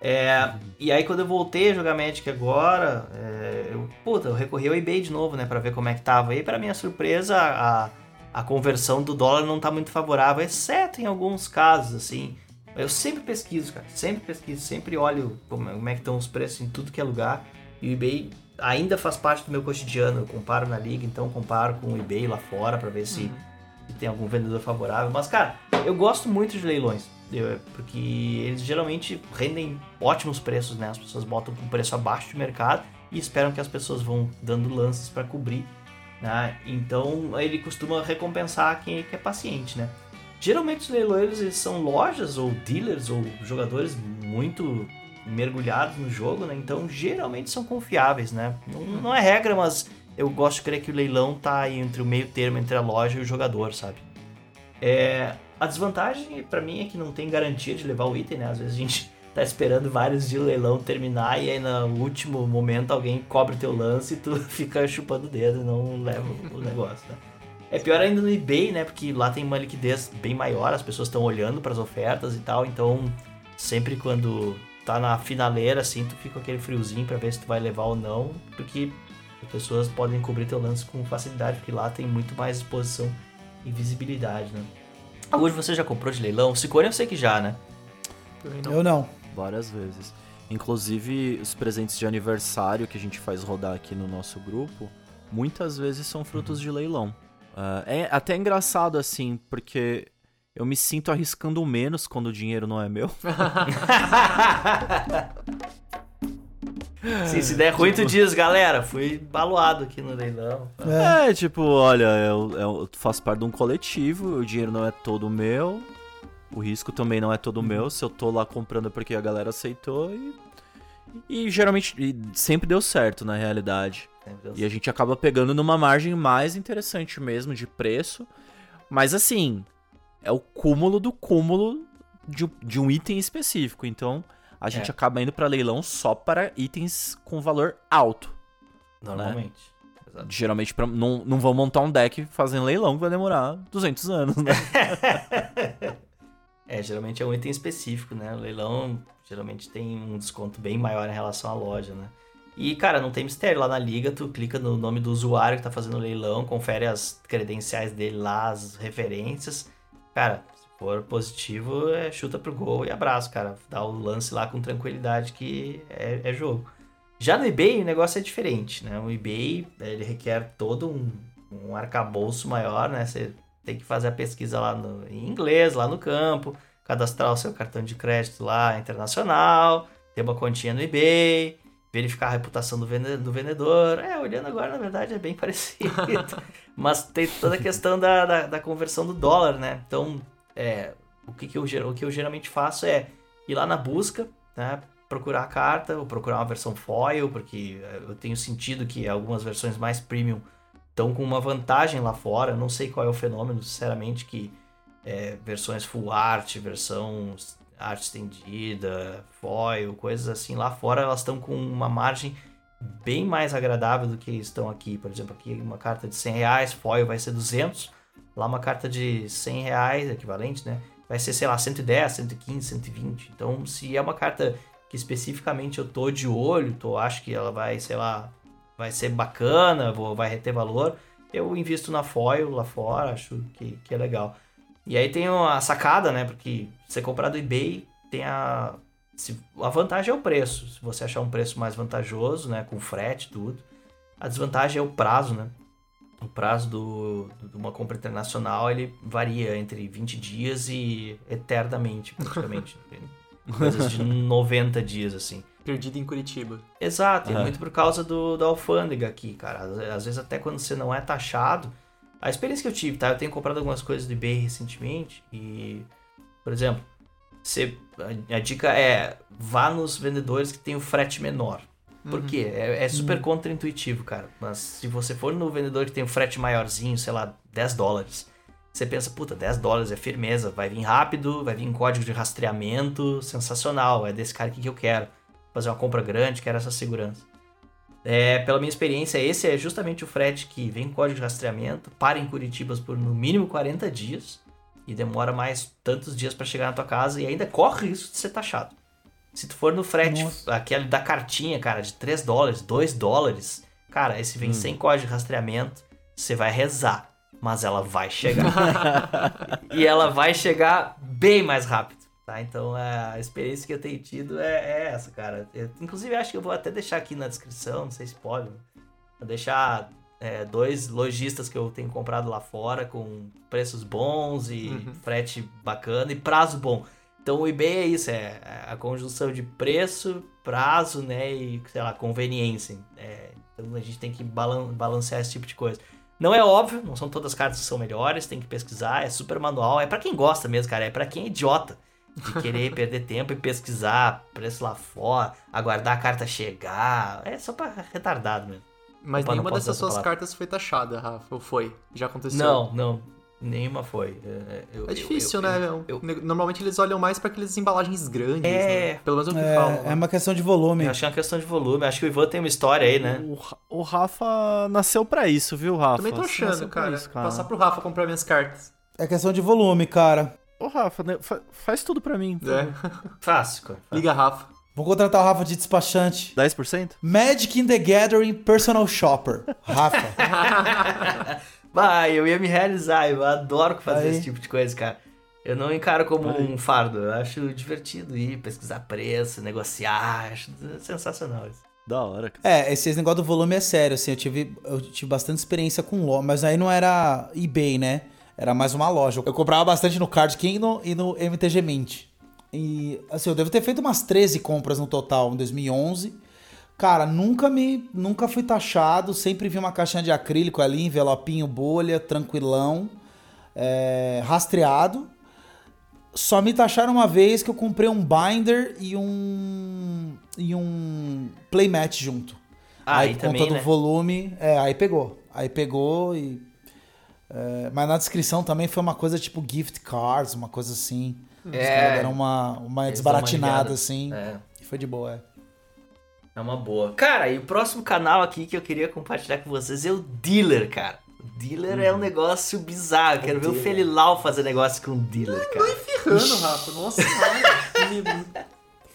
É, e aí quando eu voltei a jogar Magic agora, é, eu, puta, eu recorri ao eBay de novo, né, pra ver como é que tava. E pra minha surpresa, a, a conversão do dólar não tá muito favorável, exceto em alguns casos, assim. Eu sempre pesquiso, cara, sempre pesquiso, sempre olho como, como é que estão os preços em tudo que é lugar. E o eBay ainda faz parte do meu cotidiano, eu comparo na liga, então comparo com o eBay lá fora pra ver se, se tem algum vendedor favorável. Mas, cara, eu gosto muito de leilões, eu- porque eles geralmente rendem ótimos preços, né? As pessoas botam um preço abaixo do mercado e esperam que as pessoas vão dando lances para cobrir, né? Então ele costuma recompensar quem, quem é paciente, né? Geralmente os leiloeiros são lojas ou dealers ou jogadores muito mergulhados no jogo, né? Então geralmente são confiáveis, né? Não, não é regra, mas eu gosto de crer que o leilão tá entre o meio termo entre a loja e o jogador, sabe? É, a desvantagem para mim é que não tem garantia de levar o item, né? Às vezes a gente tá esperando vários dias o leilão terminar e aí no último momento alguém cobre teu lance e tu (laughs) fica chupando o dedo e não leva o negócio, né? É pior ainda no eBay, né? Porque lá tem uma liquidez bem maior, as pessoas estão olhando para as ofertas e tal, então sempre quando tá na finaleira assim, tu fica com aquele friozinho para ver se tu vai levar ou não, porque as pessoas podem cobrir teu lance com facilidade, porque lá tem muito mais exposição e visibilidade, né? Hoje você já comprou de leilão? Ciccone eu sei que já, né? Eu não. Várias vezes. Inclusive, os presentes de aniversário que a gente faz rodar aqui no nosso grupo, muitas vezes são frutos de leilão. Uh, é até engraçado assim, porque eu me sinto arriscando menos quando o dinheiro não é meu. (laughs) Sim, se der ruim, tu diz, galera, fui baloado aqui no leilão. É, tipo, olha, eu, eu faço parte de um coletivo, o dinheiro não é todo meu, o risco também não é todo meu. Se eu tô lá comprando é porque a galera aceitou e. E geralmente e sempre deu certo na realidade. E a gente acaba pegando numa margem mais interessante mesmo de preço. Mas assim, é o cúmulo do cúmulo de, de um item específico. Então, a gente É. acaba indo para leilão só para itens com valor alto. Normalmente. Exato. Geralmente pra, não, não vão montar um deck fazendo leilão que vai demorar 200 anos, né? (laughs) É, geralmente é um item específico, né? O leilão geralmente tem um desconto bem maior em relação à loja, né? E, cara, não tem mistério. Lá na liga, tu clica no nome do usuário que tá fazendo o leilão, confere as credenciais dele lá, as referências. Cara, se for positivo, é chuta pro gol e abraço, cara. Dá o lance lá com tranquilidade que é, é jogo. Já no eBay, o negócio é diferente, né? O eBay, ele requer todo um, um arcabouço maior, né? Você tem que fazer a pesquisa lá no, em inglês, lá no campo, cadastrar o seu cartão de crédito lá internacional, ter uma continha no eBay, verificar a reputação do, vende- do vendedor. É, olhando agora, na verdade, é bem (laughs) parecido. Mas tem toda a questão da, da, da conversão do dólar, né? Então, é, o, que, que, eu, o que eu geralmente faço é ir lá na busca, né? Procurar a carta, ou procurar uma versão foil, porque é, eu tenho sentido que algumas versões mais premium estão com uma vantagem lá fora. Não sei qual é o fenômeno, sinceramente, que é, versões full art, versão arte estendida, foil, coisas assim lá fora, elas estão com uma margem bem mais agradável do que estão aqui. Por exemplo, aqui uma carta de 100 reais, foil vai ser 200. Lá uma carta de 100 reais, equivalente, né? Vai ser, sei lá, 110, 115, 120. Então, se é uma carta que especificamente eu tô de olho, tô, acho que ela vai, sei lá, vai ser bacana, vou, vai reter valor, eu invisto na foil lá fora, acho que, que é legal. E aí tem a sacada, né? Porque você comprar do eBay tem a. Se, a vantagem é o preço. Se você achar um preço mais vantajoso, né? Com frete e tudo. A desvantagem é o prazo, né? O prazo do, do- de uma compra internacional ele varia entre 20 dias e eternamente, praticamente. (laughs) Coisas de 90 dias, assim. Perdido em Curitiba. Exato, é É. muito por causa do, da alfândega aqui, cara. Às, às vezes até quando você não é taxado. A experiência que eu tive, tá? Eu tenho comprado algumas coisas do eBay recentemente e, por exemplo, você, a, a dica é vá nos vendedores que tem o frete menor. Por quê? É, é super contra-intuitivo, cara. Mas se você for no vendedor que tem o frete maiorzinho, sei lá, 10 dólares, você pensa, puta, 10 dólares é firmeza, vai vir rápido, vai vir em código de rastreamento, sensacional, é desse cara aqui que eu quero. Fazer uma compra grande, quero essa segurança. É, pela minha experiência, esse é justamente o frete que vem em código de rastreamento, para em Curitiba por no mínimo 40 dias e demora mais tantos dias para chegar na tua casa e ainda corre risco de ser taxado. Se tu for no frete, Nossa. aquele da cartinha, cara, de 3 dólares, 2 dólares, cara, esse vem sem código de rastreamento, você vai rezar, mas ela vai chegar. (laughs) e ela vai chegar bem mais rápido, tá? Então a experiência que eu tenho tido é, é essa, cara. Eu, inclusive, acho que eu vou até deixar aqui na descrição, não sei se pode, vou deixar é, dois lojistas que eu tenho comprado lá fora com preços bons e Uhum. frete bacana e prazo bom. Então o eBay é isso, é a conjunção de preço, prazo, né, e sei lá, conveniência. É, então a gente tem que balan- balancear esse tipo de coisa. Não é óbvio, não são todas as cartas que são melhores, tem que pesquisar, é super manual, é pra quem gosta mesmo, cara, é pra quem é idiota de querer (laughs) perder tempo e pesquisar preço lá fora, aguardar a carta chegar, é só pra retardado mesmo. Mas Opa, nenhuma dessas suas cartas foi taxada, Rafa. Ou foi? Já aconteceu? Não, não, nenhuma foi. É, eu- É eu- difícil, eu- né? eu- eu- Normalmente eles olham mais pra aquelas embalagens grandes, É. né? Pelo menos é o que falam. É, é uma questão de volume. Eu acho que é uma questão de volume. Acho que o Ivan tem uma história aí, né? O, o Rafa nasceu pra isso, viu, Rafa? Também tô achando, cara. isso, cara. Passar pro Rafa comprar minhas cartas. É questão de volume, cara. Ô, Rafa, né, fa- faz tudo pra mim. por É. (laughs) Fácil, cara. Liga, Rafa. Vou contratar o Rafa de despachante. 10%? Magic in the Gathering Personal Shopper. Rafa. (laughs) Vai, eu ia me realizar. Eu adoro fazer Aí. esse tipo de coisa, cara. Eu não encaro como um fardo. Eu acho divertido ir pesquisar preço, negociar. Acho sensacional isso. Da hora, cara. É, esse negócio do volume é sério, assim, eu tive, eu tive bastante experiência com loja, mas aí não era eBay, né? Era mais uma loja. Eu comprava bastante no Card Kingdom e no MTG Mint. E, assim, eu devo ter feito umas 13 compras no total em 2011. Cara, nunca me, nunca fui taxado, sempre vi uma caixinha de acrílico ali, envelopinho, bolha, tranquilão, é, rastreado. Só me taxaram uma vez que eu comprei um binder e um e um playmat junto. Ah, aí aí por também, conta né? do volume, é, aí pegou. Aí pegou e é, mas na descrição também foi uma coisa tipo gift cards, uma coisa assim. Os É. caras deram uma, uma Eles uma desbaratinada aliviada. assim. É. E foi de boa, é. É uma boa. Cara, e o próximo canal aqui que eu queria compartilhar com vocês é o Dealer, cara. O Dealer é um negócio bizarro. Eu quero ver o Dealer. Felilau fazer negócio com o Dealer, cara. Ferrando, Rafa. Nossa. (laughs) Menino-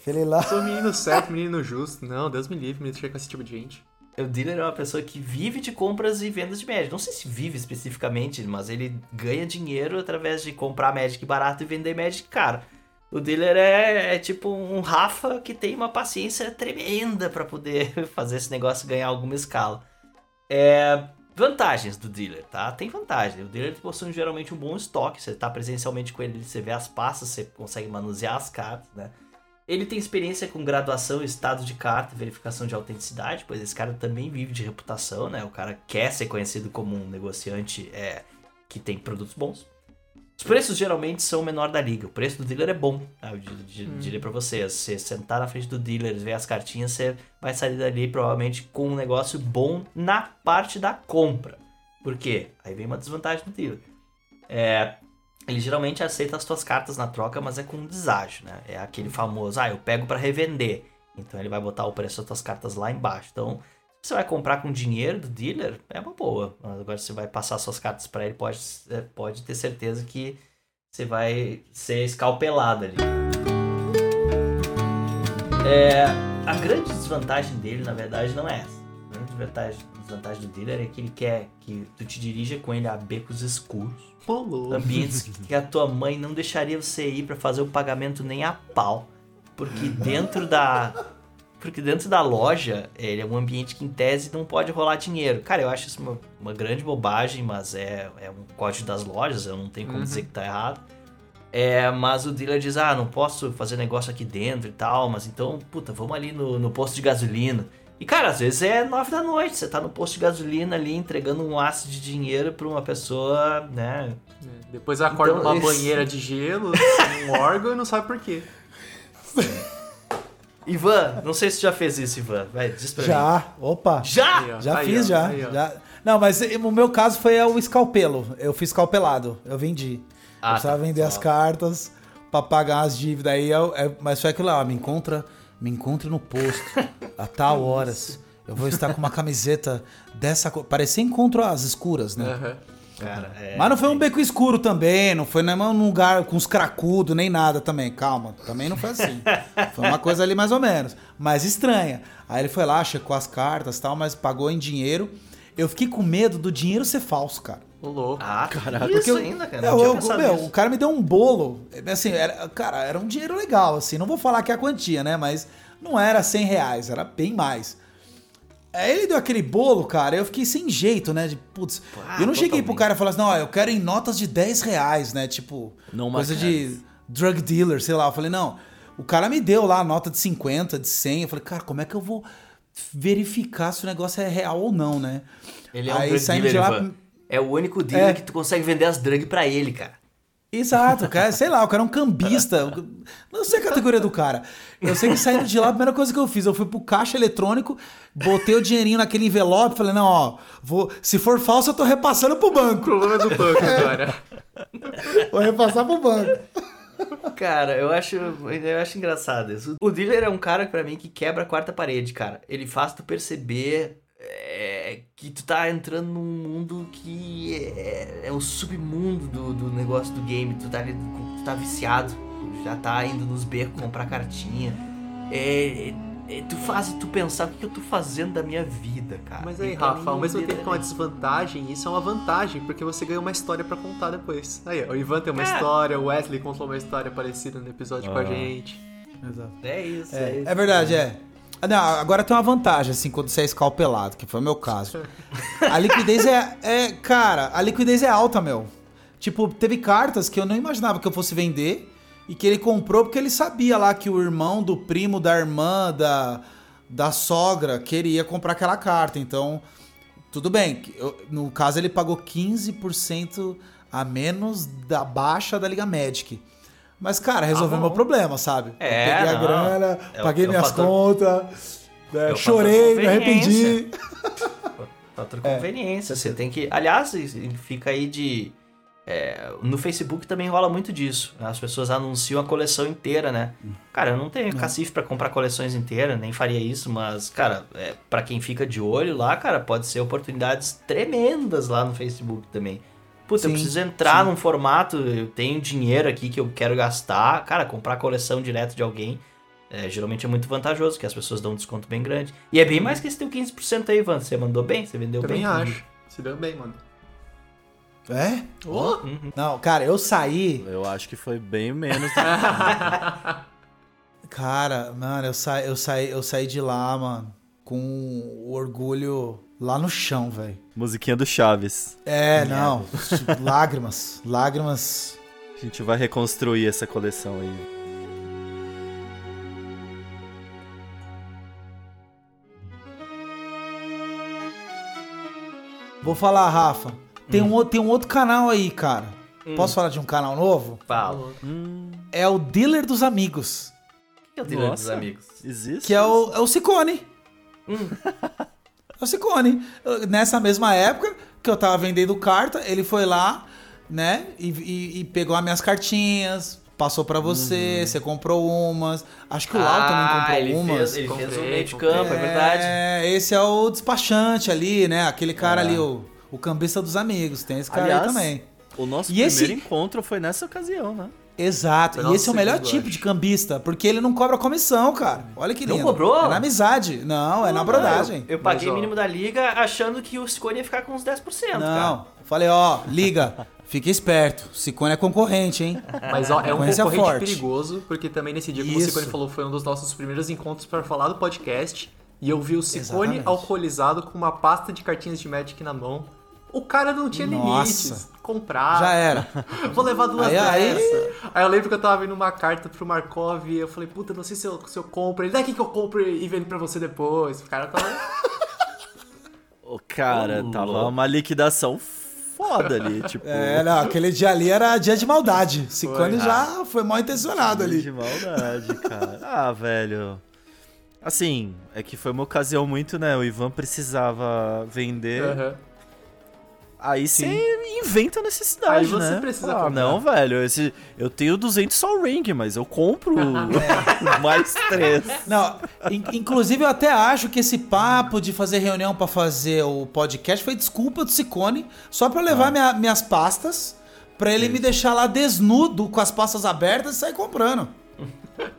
Falei lá. Sou menino certo, menino justo. Não, Deus me livre, me deixar com esse tipo de gente. O dealer é uma pessoa que vive de compras e vendas de Magic. Não sei se vive especificamente, mas ele ganha dinheiro através de comprar Magic barato e vender Magic caro. O dealer é, é tipo um Rafa que tem uma paciência tremenda pra poder (laughs) fazer esse negócio ganhar alguma escala. É, vantagens do dealer, tá? Tem vantagem. O dealer possui geralmente um bom estoque. Você tá presencialmente com ele, você vê as pastas, você consegue manusear as cartas, né? Ele tem experiência com graduação, estado de carta, verificação de autenticidade, pois esse cara também vive de reputação, né? O cara quer ser conhecido como um negociante é, que tem produtos bons. Os preços geralmente são o menor da liga. O preço do dealer é bom. tá? Eu di- diria pra você, se você sentar na frente do dealer e ver as cartinhas, você vai sair dali provavelmente com um negócio bom na parte da compra. Por quê? Aí vem uma desvantagem do dealer. É, ele geralmente aceita as tuas cartas na troca, mas é com um deságio, né? É aquele famoso, ah, eu pego pra revender. Então ele vai botar o preço das tuas cartas lá embaixo. Então, se você vai comprar com dinheiro do dealer, é uma boa. Mas agora se você vai passar suas cartas pra ele, pode, é, pode ter certeza que você vai ser escalpelado ali. É, a grande desvantagem dele, na verdade, não é essa. Desvantagem, desvantagem do dealer é que ele quer que tu te dirija com ele a becos escuros Rolou. ambientes (laughs) que a tua mãe não deixaria você ir pra fazer o pagamento nem a pau, porque dentro da porque dentro da loja ele é um ambiente que em tese não pode rolar dinheiro. Cara, eu acho isso uma, uma grande bobagem, mas é, é um código das lojas, eu não tenho como Uhum. dizer que tá errado. É, mas o dealer diz, ah, não posso fazer negócio aqui dentro e tal, mas então, puta, vamos ali no, no posto de gasolina. E, cara, às vezes é nove da noite, você tá no posto de gasolina ali entregando um aço de dinheiro pra uma pessoa, né, É, Depois acorda Então, numa esse- banheira de gelo, num órgão e não sabe por quê. (laughs) Ivan, não sei se já fez isso, Ivan. Vai, diz pra mim. Já, opa. Já? Aí. Já Aí, fiz, ó. já, Aí, já. Não, mas o meu caso foi o escalpelo. Eu fui escalpelado. Eu vendi. Ah, eu precisava tá. vender as Ó. cartas pra pagar as dívidas. Aí eu, é- mas foi aquilo lá, ó, me encontra, me encontre no posto a tal (laughs) horas. Eu vou estar com uma camiseta dessa cor. Parecia encontro às escuras, né? Aham. Cara, é. Mas não foi um beco escuro também, não foi num lugar com os cracudos, nem nada também. Calma, também não foi assim. (laughs) Foi uma coisa ali mais ou menos. Mas estranha. Aí ele foi lá, checou as cartas e tal, mas pagou em dinheiro. Eu fiquei com medo do dinheiro ser falso, cara. Ô, louco. Ah, Caraca. isso Porque eu- ainda, cara. eu- eu- meu, o cara me deu um bolo. Assim, era, cara, era um dinheiro legal, assim. Não vou falar que é a quantia, né? Mas não era 100 reais, era bem mais. Aí ele deu aquele bolo, cara, eu fiquei sem jeito, né? De, putz, Ah, eu não cheguei pro cara e falei assim, não, ó, eu quero em notas de 10 reais, né? Tipo, Não coisa de drug dealer, sei lá. Eu falei, não, o cara me deu lá a nota de 50, de 100. Eu falei, cara, como é que eu vou verificar se o negócio é real ou não, né? Ele é um Aí de lá. É o único dealer É. que tu consegue vender as drugs pra ele, cara. Exato, cara, sei lá, o cara é um cambista. (laughs) Não sei a categoria do cara. Eu sei que saindo de lá, a primeira coisa que eu fiz, eu fui pro caixa eletrônico, botei o dinheirinho naquele envelope, falei, não, ó, vou, se for falso, eu tô repassando pro O banco. problema do banco agora. Vou repassar pro banco. Cara, eu acho, eu acho engraçado isso. O dealer é um cara, pra mim, que quebra a quarta parede, cara. Ele faz tu perceber é, que tu tá entrando num mundo que é, é o submundo do, do negócio do game. Tu tá, tu tá viciado, já tá indo nos becos comprar cartinha. É, tu faz tu pensar o que, eu tô fazendo da minha vida, cara. Mas aí, Então, Rafa, ao mesmo tempo que é uma é- desvantagem, isso é uma vantagem, porque você ganha uma história pra contar depois. Aí, ó, o Ivan tem uma É. história, o Wesley contou uma história parecida no episódio com a Ah. gente. É isso, é, É, isso. é verdade, é. Ah, Não, agora tem uma vantagem, assim, quando você é escalpelado, que foi o meu caso. (laughs) A liquidez é, é. Cara, a liquidez é alta, meu. Tipo, teve cartas que eu não imaginava que eu fosse vender e que ele comprou porque ele sabia lá que o irmão do primo, da irmã, da, da sogra queria comprar aquela carta. Então, tudo bem. Eu- no caso, ele pagou 15% a menos da baixa da Liga Magic. Mas, cara, resolveu bom. meu problema, sabe? Eu É, peguei a não. grana, É o- paguei é o minhas fator- contas, né, é chorei, me arrependi. (laughs) Fator conveniência. Você tem que. Aliás, fica aí de. É, no Facebook também rola muito disso. As pessoas anunciam a coleção inteira, né? Cara, eu não tenho cacife pra comprar coleções inteiras, nem faria isso, mas, cara, é, para quem fica de olho lá, cara, pode ser oportunidades tremendas lá no Facebook também. Puta, eu Sim, preciso entrar sim. num formato, eu tenho dinheiro aqui que eu quero gastar. Cara, comprar coleção direto de alguém. é, geralmente é muito vantajoso, que as pessoas dão um desconto bem grande. E é bem mais que esse teu 15% aí, Ivan. Você mandou bem? Você vendeu Também bem? acho. Se deu bem, mano. É? Oh! Não, cara, eu saí. Eu acho que foi bem menos. (laughs) Cara, mano, eu saí, eu saí, eu saí de lá, mano, com o orgulho lá no chão, velho. Musiquinha do Chaves. É, não. (laughs) lágrimas. Lágrimas. A gente vai reconstruir essa coleção aí. Vou falar, Rafa. Tem, um, outro- tem um outro canal aí, cara. Hum. Posso falar de um canal novo? Fala. É o Dealer dos Amigos. O que é o dealer dos Nossa. amigos? Existe? Que é o, é o Ciccone. Hum. (laughs) É o Ciccone. Nessa mesma época que eu tava vendendo carta, ele foi lá, né? E, e- e pegou as minhas cartinhas, passou pra você, você comprou umas. Acho que o Lau também comprou Uhum. Ah, ele umas. Fez, ele Comprei, fez um meio de campo, é verdade. É, esse é o despachante ali, né? Aquele cara É. ali, o, o cambista dos amigos. Tem esse cara Aliás, aí também. O nosso E primeiro esse- encontro foi nessa ocasião, né? Exato. Foi E esse é o melhor tipo de cambista, porque ele não cobra comissão, cara. Olha que Não lindo. cobrou? É na amizade. Não, é na brodagem. Eu, eu paguei o mínimo da liga achando que o Scone ia ficar com uns 10%, cara. Não. Falei, ó, liga, fica esperto. Ciccone é concorrente, hein? Mas ó, é um concorrente forte. perigoso, porque também nesse dia, como o Isso. Ciccone falou, foi um dos nossos primeiros encontros para falar do podcast. E eu vi o Ciccone Exatamente. alcoolizado com uma pasta de cartinhas de Magic na mão. O cara não tinha Nossa. limites. Comprar. Já era. (laughs) Vou levar duas Aí- aí- dessas. Aí eu lembro que eu tava vendo uma carta pro Markov e eu falei, puta, não sei se eu, se eu compro. Ele, daqui que eu compro e vendo pra você depois. O cara tava... (laughs) O cara, Ô, tava louco. uma liquidação foda ali, (laughs) tipo. É, não, aquele dia ali era dia de maldade. Ciccone Foi. já foi mal intencionado ali. De maldade, cara. Ah, velho. Assim, é que foi uma ocasião muito, né? O Ivan precisava vender. Aham. Aí você inventa a necessidade, Aí você né? precisa ah, comprar. não, velho. Esse, eu tenho 200 Sol Ring, mas eu compro (laughs) (laughs) mais três. Não, in- inclusive eu até acho que esse papo de fazer reunião pra fazer o podcast foi desculpa do Ciccone, só pra eu levar minha- minhas pastas, pra ele me deixar lá desnudo com as pastas abertas e sair comprando. (laughs)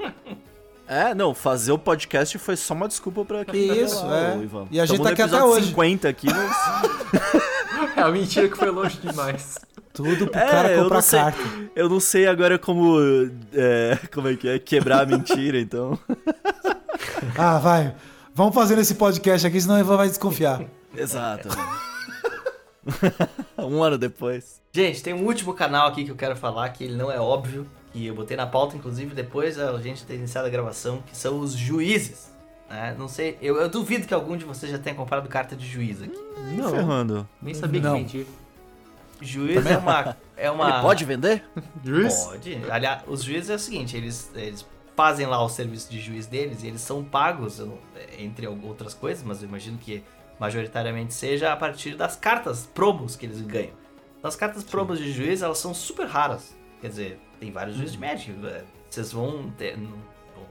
É, não, fazer o podcast foi só uma desculpa pra quem Isso, lá, é. Ivan. E a gente Tamo tá aqui até hoje. 50 aqui, mas... É a mentira que foi longe demais. Tudo pro É, cara eu comprar não sei. carta. Eu não sei agora como. é, como é que é? Quebrar a mentira, então. (laughs) Ah, vai. Vamos fazer esse podcast aqui, senão o Ivan vai desconfiar. Exato. (laughs) um ano depois. Gente, tem um último canal aqui que eu quero falar, que ele não é óbvio, que eu botei na pauta, inclusive, depois a gente ter iniciado a gravação, que são os juízes. Né? não sei, eu, eu duvido que algum de vocês já tenha comprado carta de juiz aqui. Não. Ferrando. Nem sabia Não. que vendia. Juiz é uma. (laughs) É uma... Ele pode vender? Juiz? Pode. Aliás, os juízes é o seguinte, eles, eles fazem lá o serviço de juiz deles e eles são pagos, entre outras coisas, mas eu imagino que majoritariamente seja a partir das cartas promos que eles ganham. As cartas promos de juiz, elas são super raras. Quer dizer, tem vários juízes de Magic. é, Vocês vão, ter-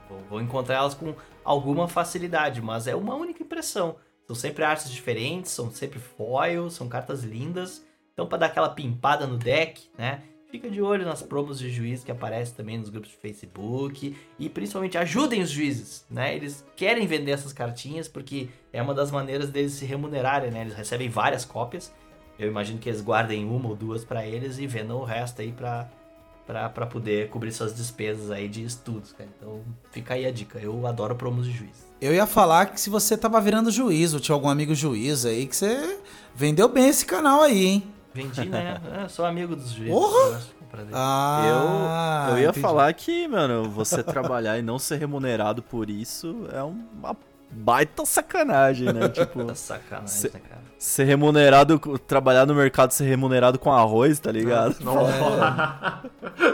vão- vão encontrar elas com alguma facilidade, mas é uma única impressão. São sempre artes diferentes, são sempre foil, são cartas lindas. Então, para dar aquela pimpada no deck, né? Fica de olho nas promos de juiz que aparecem também nos grupos de Facebook e principalmente ajudem os juízes, né? Eles querem vender essas cartinhas porque é uma das maneiras deles se remunerarem, né? Eles recebem várias cópias. Eu imagino que eles guardem uma ou duas para eles e vendam o resto aí para para poder cobrir suas despesas aí de estudos, cara. Então, fica aí a dica. Eu adoro promos de juiz. Eu ia falar que se você tava virando juiz, ou tinha algum amigo juiz aí, que você vendeu bem esse canal aí, hein? Vendi, né? Eu (laughs) sou amigo dos juízes. Porra! dele. Ah, eu, eu ia entendi. falar que, mano, você trabalhar e não ser remunerado por isso é uma baita sacanagem, né? (laughs) Tipo, sacanagem, Cê- né, cara? Ser remunerado, trabalhar no mercado, ser remunerado com arroz, tá ligado?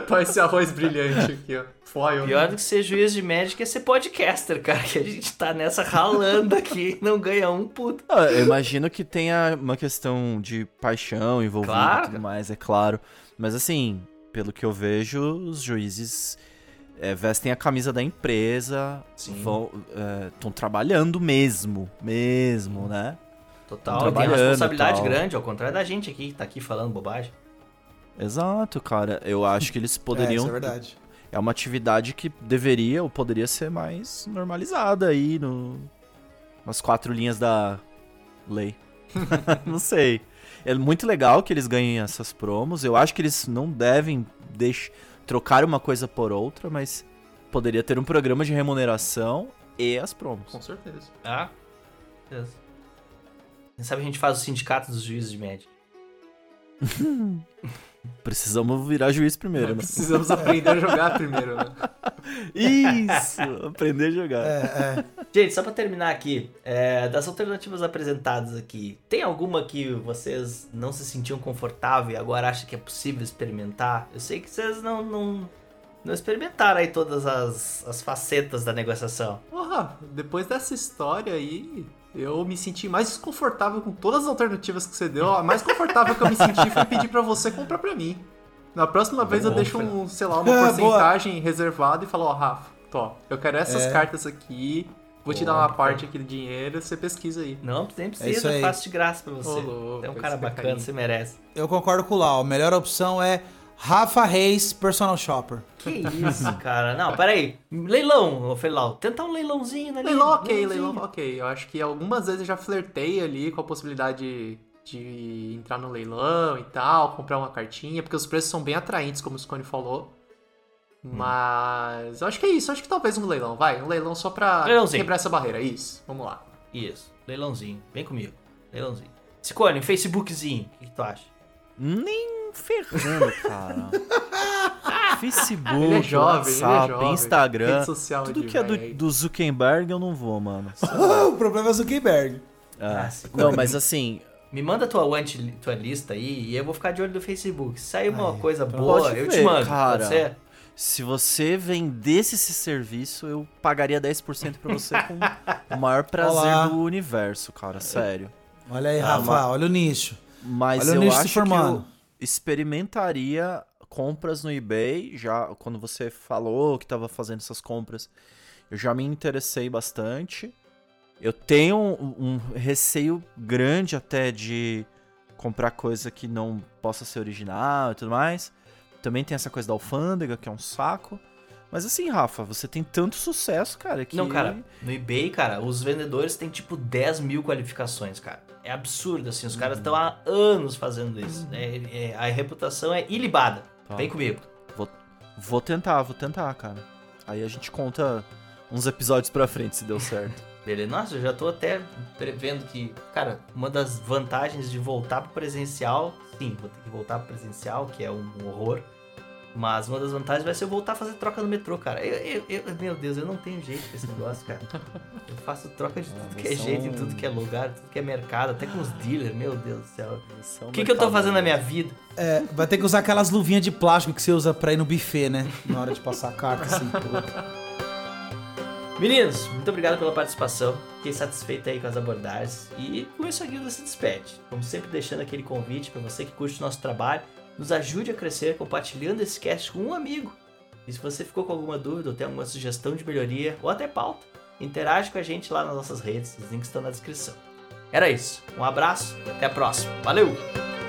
Tá (laughs) esse arroz brilhante aqui, ó. Foil. Pior do que ser juiz de médica é ser podcaster, cara. Que a gente tá nessa ralando aqui não ganha um puto. Ah, Eu imagino que tenha uma questão de paixão envolvida Claro. e tudo mais, é claro. Mas assim, pelo que eu vejo, os juízes é, vestem a camisa da empresa, estão trabalhando mesmo, mesmo, né? Total, tem uma responsabilidade tal. grande, ao contrário da gente aqui que tá aqui falando bobagem. Exato, cara. Eu acho que eles É, poderiam. isso é verdade. é uma atividade que deveria ou poderia ser mais normalizada aí no nas quatro linhas da lei. (laughs) não sei. É muito legal que eles ganhem essas promos. Eu acho que eles não devem deix... trocar uma coisa por outra, mas poderia ter um programa de remuneração e as promos. Com certeza. Ah, beleza. Quem sabe a gente faz o sindicato dos juízes de médica. (laughs) Precisamos virar juiz primeiro, né? Precisamos aprender a jogar primeiro, né? (laughs) Isso! Aprender a jogar. É, é. Gente, só pra terminar aqui, é, das alternativas apresentadas aqui, tem alguma que vocês não se sentiam confortável e agora acham que é possível experimentar? Eu sei que vocês não, não, não experimentaram aí todas as, as facetas da negociação. Porra, depois dessa história aí, eu me senti mais desconfortável com todas as alternativas que você deu. A mais confortável que eu me senti foi pedir pra você comprar pra mim. Na próxima vez eu deixo um, sei lá, (laughs) uma porcentagem reservada e falo, ó, Rafa, tô, eu quero essas É. cartas aqui, vou te dar uma parte aqui do dinheiro, você pesquisa aí. Não, nem É precisa, aí. eu faço de graça pra você. Ô, louco, é um cara é bacana, carinho. você merece. Eu concordo com o Lau. A melhor opção é Rafa Reis, personal shopper. Que isso, (laughs) cara? Não, peraí. Leilão, ô Felau. Tentar um leilãozinho ali. Leilão ok, leilãozinho. leilão ok. Eu acho que algumas vezes eu já flertei ali com a possibilidade de entrar no leilão e tal, comprar uma cartinha, porque os preços são bem atraentes, como o Scone falou. Mas eu acho que é isso, eu acho que talvez um leilão, vai, um leilão só pra Leilãozinho. quebrar essa barreira, isso, vamos lá. Isso, leilãozinho. Vem comigo. Leilãozinho. Cicone, um Facebookzinho. O que, que tu acha? Nem ferrando, cara. (laughs) Facebook, Ele é jovem, ele é WhatsApp, jovem. Instagram. Rede social Tudo que é do, do Zuckerberg eu não vou, mano. (laughs) o problema é o Zuckerberg. Ah, Cicone. não, mas assim, Me manda tua, tua lista aí e eu vou ficar de olho no Facebook. Se sair uma Aí, coisa boa, Pode eu te ver, mando. cara. Ser? se você vendesse esse serviço, eu pagaria 10% pra você com o maior (laughs) prazer Olá. do universo, cara, sério. Olha aí, Ah, Rafa, mas- olha o nicho. Mas Olha o eu nicho se acho que formando. eu experimentaria compras no eBay, já quando você falou que estava fazendo essas compras, eu já me interessei bastante. Eu tenho um, um receio grande até de comprar coisa que não possa ser original e tudo mais. Também tem essa coisa da alfândega, que é um saco. Mas assim, Rafa, você tem tanto sucesso, cara, que... Não, cara, no eBay, cara, os vendedores têm tipo 10 mil qualificações, cara. É absurdo, assim, os caras estão há anos fazendo isso. né? É- a reputação é ilibada. Tá. Vem comigo. Vou, vou tentar, vou tentar, cara. Aí a gente conta uns episódios pra frente, se deu (laughs) certo. Beleza? Nossa, eu já tô até prevendo que, cara, uma das vantagens de voltar pro presencial, sim, vou ter que voltar pro presencial, que é um horror. Mas uma das vantagens vai ser eu voltar a fazer troca no metrô, cara. Eu, eu- eu- meu Deus, eu não tenho jeito com esse negócio, cara. Eu faço troca de tudo que é são- jeito, em tudo que é lugar, tudo que é mercado, até com os dealers, meu Deus do céu. O que, que eu tô fazendo na minha vida? É, vai ter que usar aquelas luvinhas de plástico que você usa pra ir no buffet, né? Na hora de passar a carta, assim. (laughs) Meninos, muito obrigado pela participação. Fiquei satisfeito aí com as abordagens. E com isso a guilda se despede. Como sempre, deixando aquele convite para você que curte o nosso trabalho, nos ajude a crescer compartilhando esse cast com um amigo. E se você ficou com alguma dúvida ou tem alguma sugestão de melhoria ou até pauta, interage com a gente lá nas nossas redes, os links estão na descrição. Era isso. Um abraço e até a próxima. Valeu!